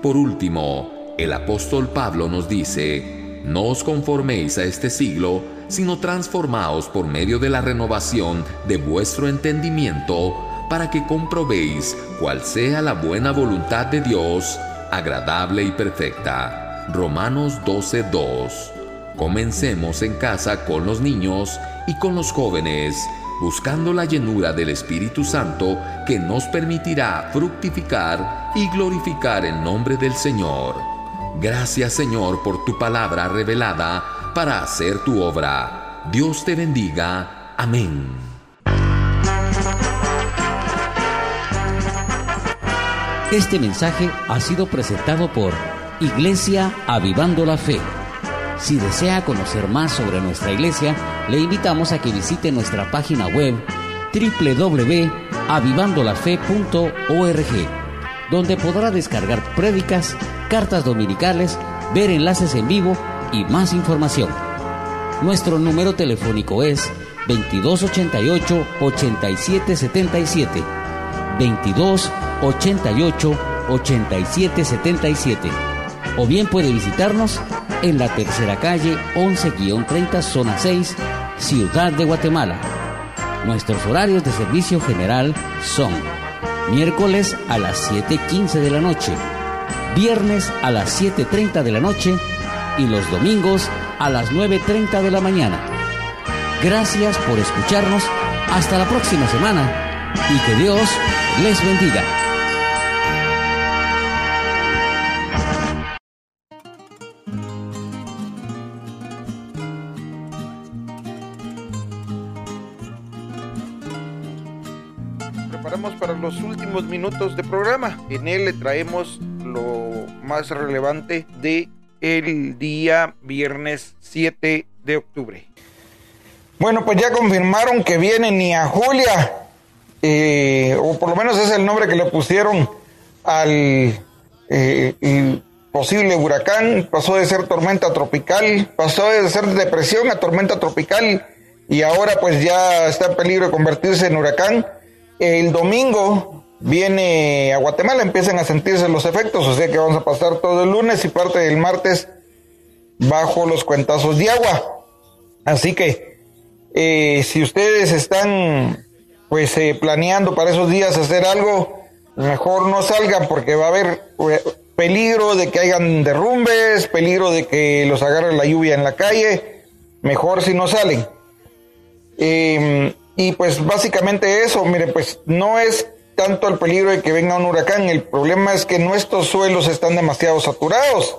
Por último, el apóstol Pablo nos dice, no os conforméis a este siglo, sino transformaos por medio de la renovación de vuestro entendimiento, para que comprobéis cuál sea la buena voluntad de Dios, agradable y perfecta. Romanos 12:2. Comencemos en casa con los niños y con los jóvenes, buscando la llenura del Espíritu Santo que nos permitirá fructificar y glorificar el nombre del Señor. Gracias Señor por tu palabra revelada para hacer tu obra. Dios te bendiga. Amén. Este mensaje ha sido presentado por Iglesia Avivando la Fe. Si desea conocer más sobre nuestra iglesia, le invitamos a que visite nuestra página web www.avivandolafe.org, donde podrá descargar prédicas, cartas dominicales, ver enlaces en vivo y más información. Nuestro número telefónico es 2288 8777 2288 8777 o bien puede visitarnos en la tercera calle 11-30 zona 6 Ciudad de Guatemala. Nuestros horarios de servicio general son miércoles a las 7.15 de la noche, viernes a las 7.30 de la noche y los domingos a las 9.30 de la mañana. Gracias por escucharnos. Hasta la próxima semana y que Dios les bendiga. Minutos de programa. En él le traemos lo más relevante de el día viernes 7 de octubre. Bueno, pues ya confirmaron que viene Nia Julia, eh, o por lo menos es el nombre que le pusieron al eh, posible huracán, pasó de ser tormenta tropical, pasó de ser depresión a tormenta tropical y ahora pues ya está en peligro de convertirse en huracán. El domingo viene a Guatemala, empiezan a sentirse los efectos, o sea que vamos a pasar todo el lunes y parte del martes bajo los cuentazos de agua. Así que eh, si ustedes están pues eh, planeando para esos días hacer algo, mejor no salgan porque va a haber eh, peligro de que hayan derrumbes, peligro de que los agarre la lluvia en la calle, mejor si no salen. Em, y pues básicamente eso, mire, pues no es tanto el peligro de que venga un huracán, el problema es que nuestros suelos están demasiado saturados.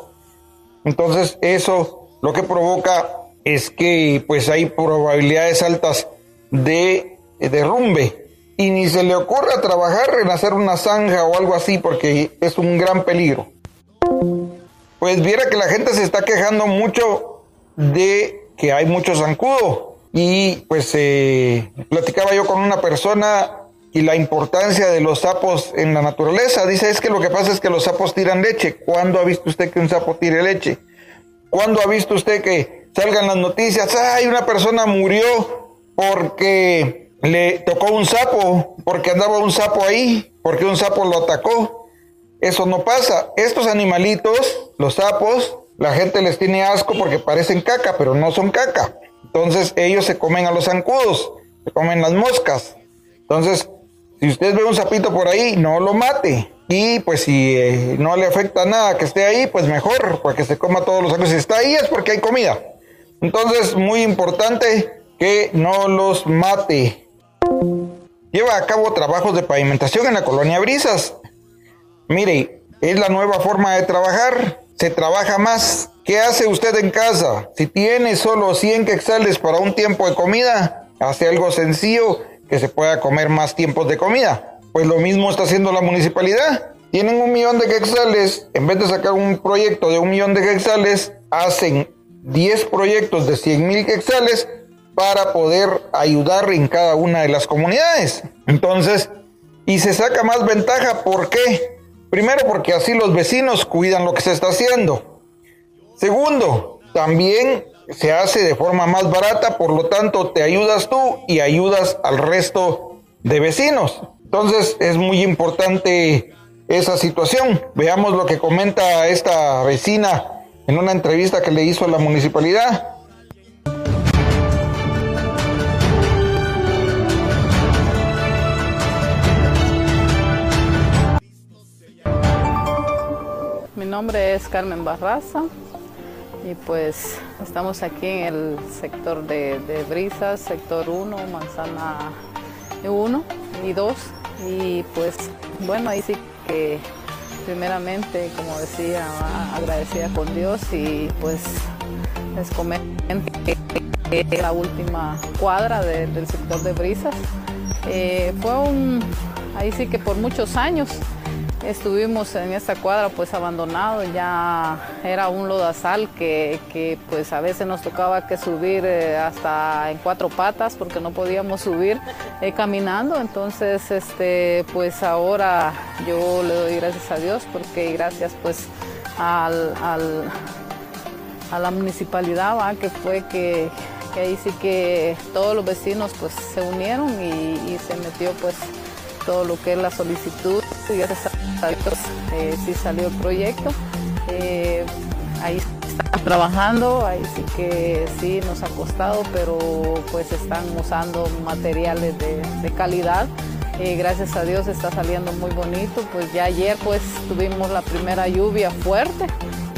Entonces eso lo que provoca es que pues hay probabilidades altas de derrumbe y ni se le ocurra trabajar en hacer una zanja o algo así porque es un gran peligro. Pues viera que la gente se está quejando mucho de que hay mucho zancudo y pues eh, platicaba yo con una persona y la importancia de los sapos en la naturaleza. Dice, es que lo que pasa es que los sapos tiran leche. ¿Cuándo ha visto usted que un sapo tire leche? ¿Cuándo ha visto usted que salgan las noticias? Ay, una persona murió porque le tocó un sapo porque andaba un sapo ahí, porque un sapo lo atacó. Eso no pasa. Estos animalitos, los sapos, la gente les tiene asco porque parecen caca, pero no son caca. Entonces ellos se comen a los zancudos, se comen las moscas. Entonces, si usted ve un sapito por ahí, no lo mate. Y pues si eh, no le afecta nada que esté ahí, pues mejor, porque se coma todos los zancudos. Si está ahí es porque hay comida. Entonces, muy importante que no los mate lleva a cabo trabajos de pavimentación en la colonia Brisas. Mire, es la nueva forma de trabajar. Se trabaja más. ¿Qué hace usted en casa? Si tiene solo 100 quetzales para un tiempo de comida, hace algo sencillo que se pueda comer más tiempos de comida. Pues lo mismo está haciendo la municipalidad. Tienen un millón de quetzales, en vez de sacar un proyecto de un millón de quetzales, hacen 10 proyectos de 100 mil quetzales para poder ayudar en cada una de las comunidades. Entonces, y se saca más ventaja, ¿por qué? Primero, porque así los vecinos cuidan lo que se está haciendo. Segundo, también se hace de forma más barata, por lo tanto te ayudas tú y ayudas al resto de vecinos. Entonces es muy importante esa situación. Veamos lo que comenta esta vecina en una entrevista que le hizo a la municipalidad. nombre es Carmen Barraza y pues estamos aquí en el sector de, Brisas, sector 1, manzana 1 y 2 y pues bueno, ahí sí que primeramente, como decía, agradecida con Dios y pues les comento que la última cuadra del sector de Brisas. Eh, fue un, ahí sí que por muchos años Estuvimos en esta cuadra pues abandonado, ya era un lodazal que, que pues a veces nos tocaba que subir eh, hasta en cuatro patas porque no podíamos subir eh, caminando, entonces este pues ahora yo le doy gracias a Dios porque gracias pues al, a la municipalidad que fue que, ahí sí que todos los vecinos pues se unieron y, y se metió pues todo lo que es la solicitud y gracias eh, sí salió el proyecto. Eh, ahí están trabajando, ahí sí que sí nos ha costado, pero pues están usando materiales de, calidad. Eh, gracias a Dios está saliendo muy bonito, pues ya ayer pues tuvimos la primera lluvia fuerte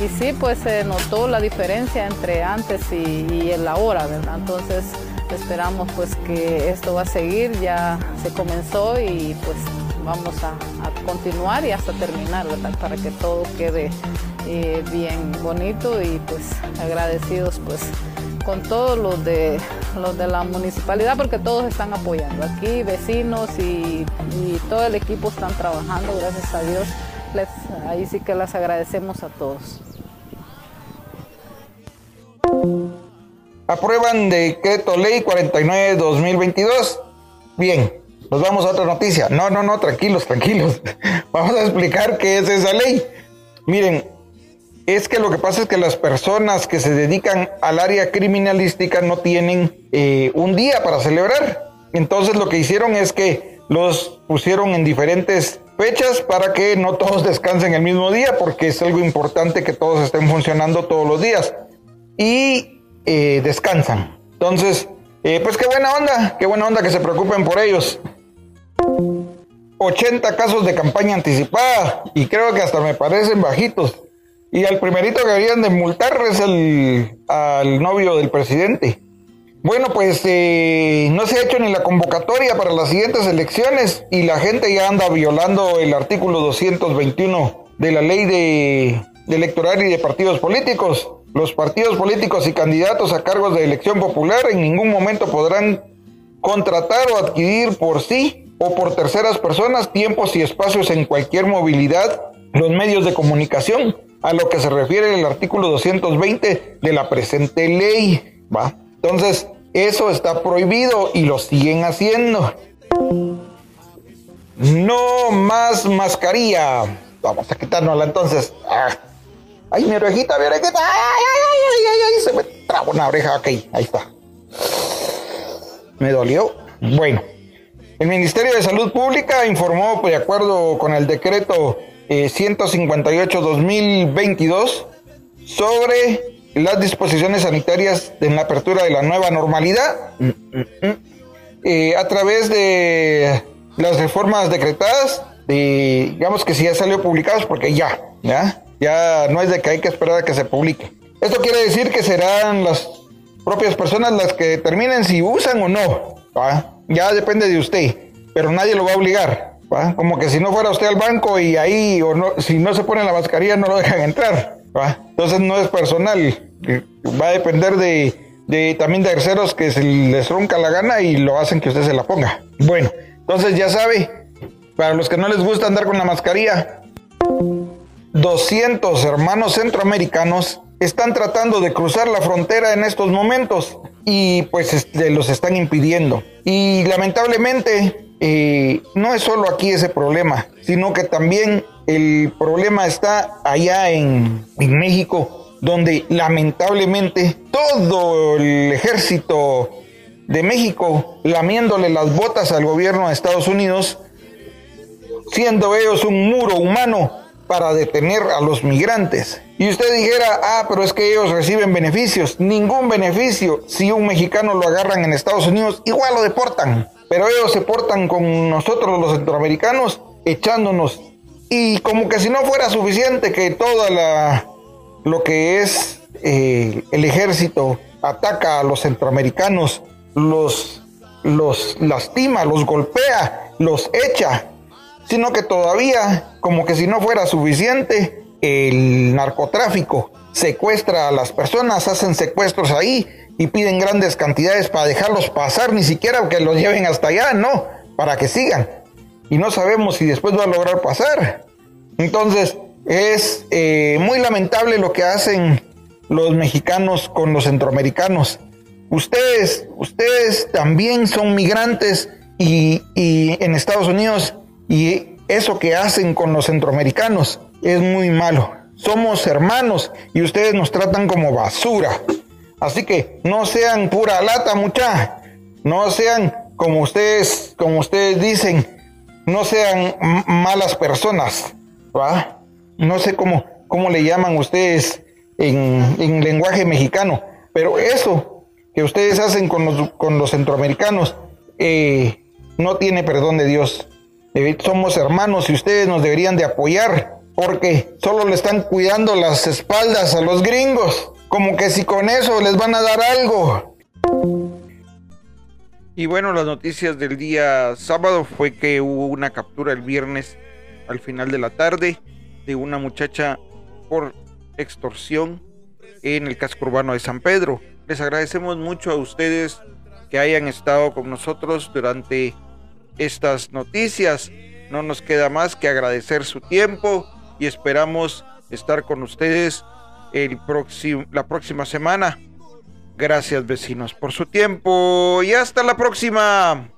y sí pues se notó la diferencia entre antes y, y el ahora, ¿verdad? Entonces esperamos pues que esto va a seguir, ya se comenzó y pues vamos a, continuar y hasta terminar, Para que todo quede eh, bien bonito y pues agradecidos pues con todos los de los de la municipalidad porque todos están apoyando aquí, vecinos y, todo el equipo están trabajando, gracias a Dios. ahí sí que las agradecemos a todos. Aprueban decreto ley 49-2022. Bien, nos vamos a otra noticia. No, no, no, tranquilos, tranquilos. Vamos a explicar qué es esa ley. Miren, es que lo que pasa es que las personas que se dedican al área criminalística no tienen eh, un día para celebrar. Entonces lo que hicieron es que los pusieron en diferentes fechas para que no todos descansen el mismo día, porque es algo importante que todos estén funcionando todos los días. Y eh, descansan. Entonces, eh, pues qué buena onda, qué buena onda que se preocupen por ellos. 80 casos de campaña anticipada y creo que hasta me parecen bajitos. Y al primerito que deberían de multar es el, al novio del presidente. Bueno, pues eh, no se ha hecho ni la convocatoria para las siguientes elecciones y la gente ya anda violando el artículo 221 de la ley de, de electoral y de partidos políticos. Los partidos políticos y candidatos a cargos de elección popular en ningún momento podrán contratar o adquirir por sí o por terceras personas tiempos y espacios en cualquier movilidad los medios de comunicación, a lo que se refiere el artículo 220 de la presente ley. ¿va? Entonces, eso está prohibido y lo siguen haciendo. No más mascarilla. Vamos a quitárnosla entonces. Ah. Ay, mi orejita, mi orejita. Ay, ay, ay, ay, ay, se me trabó una oreja. Ok, ahí está. Me dolió. Bueno, el Ministerio de Salud Pública informó, de acuerdo con el decreto 158-2022, eh, sobre las disposiciones sanitarias en la apertura de la nueva normalidad mm, mm, mm. Eh, a través de las reformas decretadas, digamos que si ya salió publicados porque ya, ya, ya no es de que hay que esperar a que se publique. Esto quiere decir que serán las propias personas las que determinen si usan o no. Ya depende de usted, pero nadie lo va a obligar. Como que si no fuera usted al banco y ahí, o no, si no se pone la mascarilla, no lo dejan entrar. Entonces no es personal, va a depender de, también de terceros que se les ronca la gana y lo hacen que usted se la ponga. Bueno, entonces ya sabe, para los que no les gusta andar con la mascarilla, 200 hermanos centroamericanos están tratando de cruzar la frontera en estos momentos y pues este, los están impidiendo. Y lamentablemente eh, no es solo aquí ese problema, sino que también el problema está allá en, México, donde lamentablemente todo el ejército de México lamiéndole las botas al gobierno de Estados Unidos, siendo ellos un muro humano para detener a los migrantes. Y usted dijera, ah, pero es que ellos reciben beneficios. Ningún beneficio. Si un mexicano lo agarran en Estados Unidos, igual lo deportan. Pero ellos se portan con nosotros los centroamericanos, echándonos y como que si no fuera suficiente que toda la lo que es eh, el ejército ataca a los centroamericanos, los, los lastima, los golpea, los echa, sino que todavía, como que si no fuera suficiente, el narcotráfico secuestra a las personas, hacen secuestros ahí y piden grandes cantidades para dejarlos pasar, ni siquiera que los lleven hasta allá, no, para que sigan y no sabemos si después va a lograr pasar. Entonces, es eh, muy lamentable lo que hacen los mexicanos con los centroamericanos. Ustedes, ustedes también son migrantes y, y en Estados Unidos y eso que hacen con los centroamericanos es muy malo. Somos hermanos y ustedes nos tratan como basura. Así que no sean pura lata, mucha. No sean como ustedes, como ustedes dicen, no sean malas personas, ¿va? No sé cómo, cómo le llaman ustedes en, lenguaje mexicano, pero eso que ustedes hacen con los, con los centroamericanos eh, no tiene perdón de Dios. Somos hermanos y ustedes nos deberían de apoyar porque solo le están cuidando las espaldas a los gringos, como que si con eso les van a dar algo. Y bueno, las noticias del día sábado fue que hubo una captura el viernes al final de la tarde de una muchacha por extorsión en el casco urbano de San Pedro. Les agradecemos mucho a ustedes que hayan estado con nosotros durante estas noticias. No nos queda más que agradecer su tiempo y esperamos estar con ustedes el la próxima semana. Gracias vecinos por su tiempo y hasta la próxima.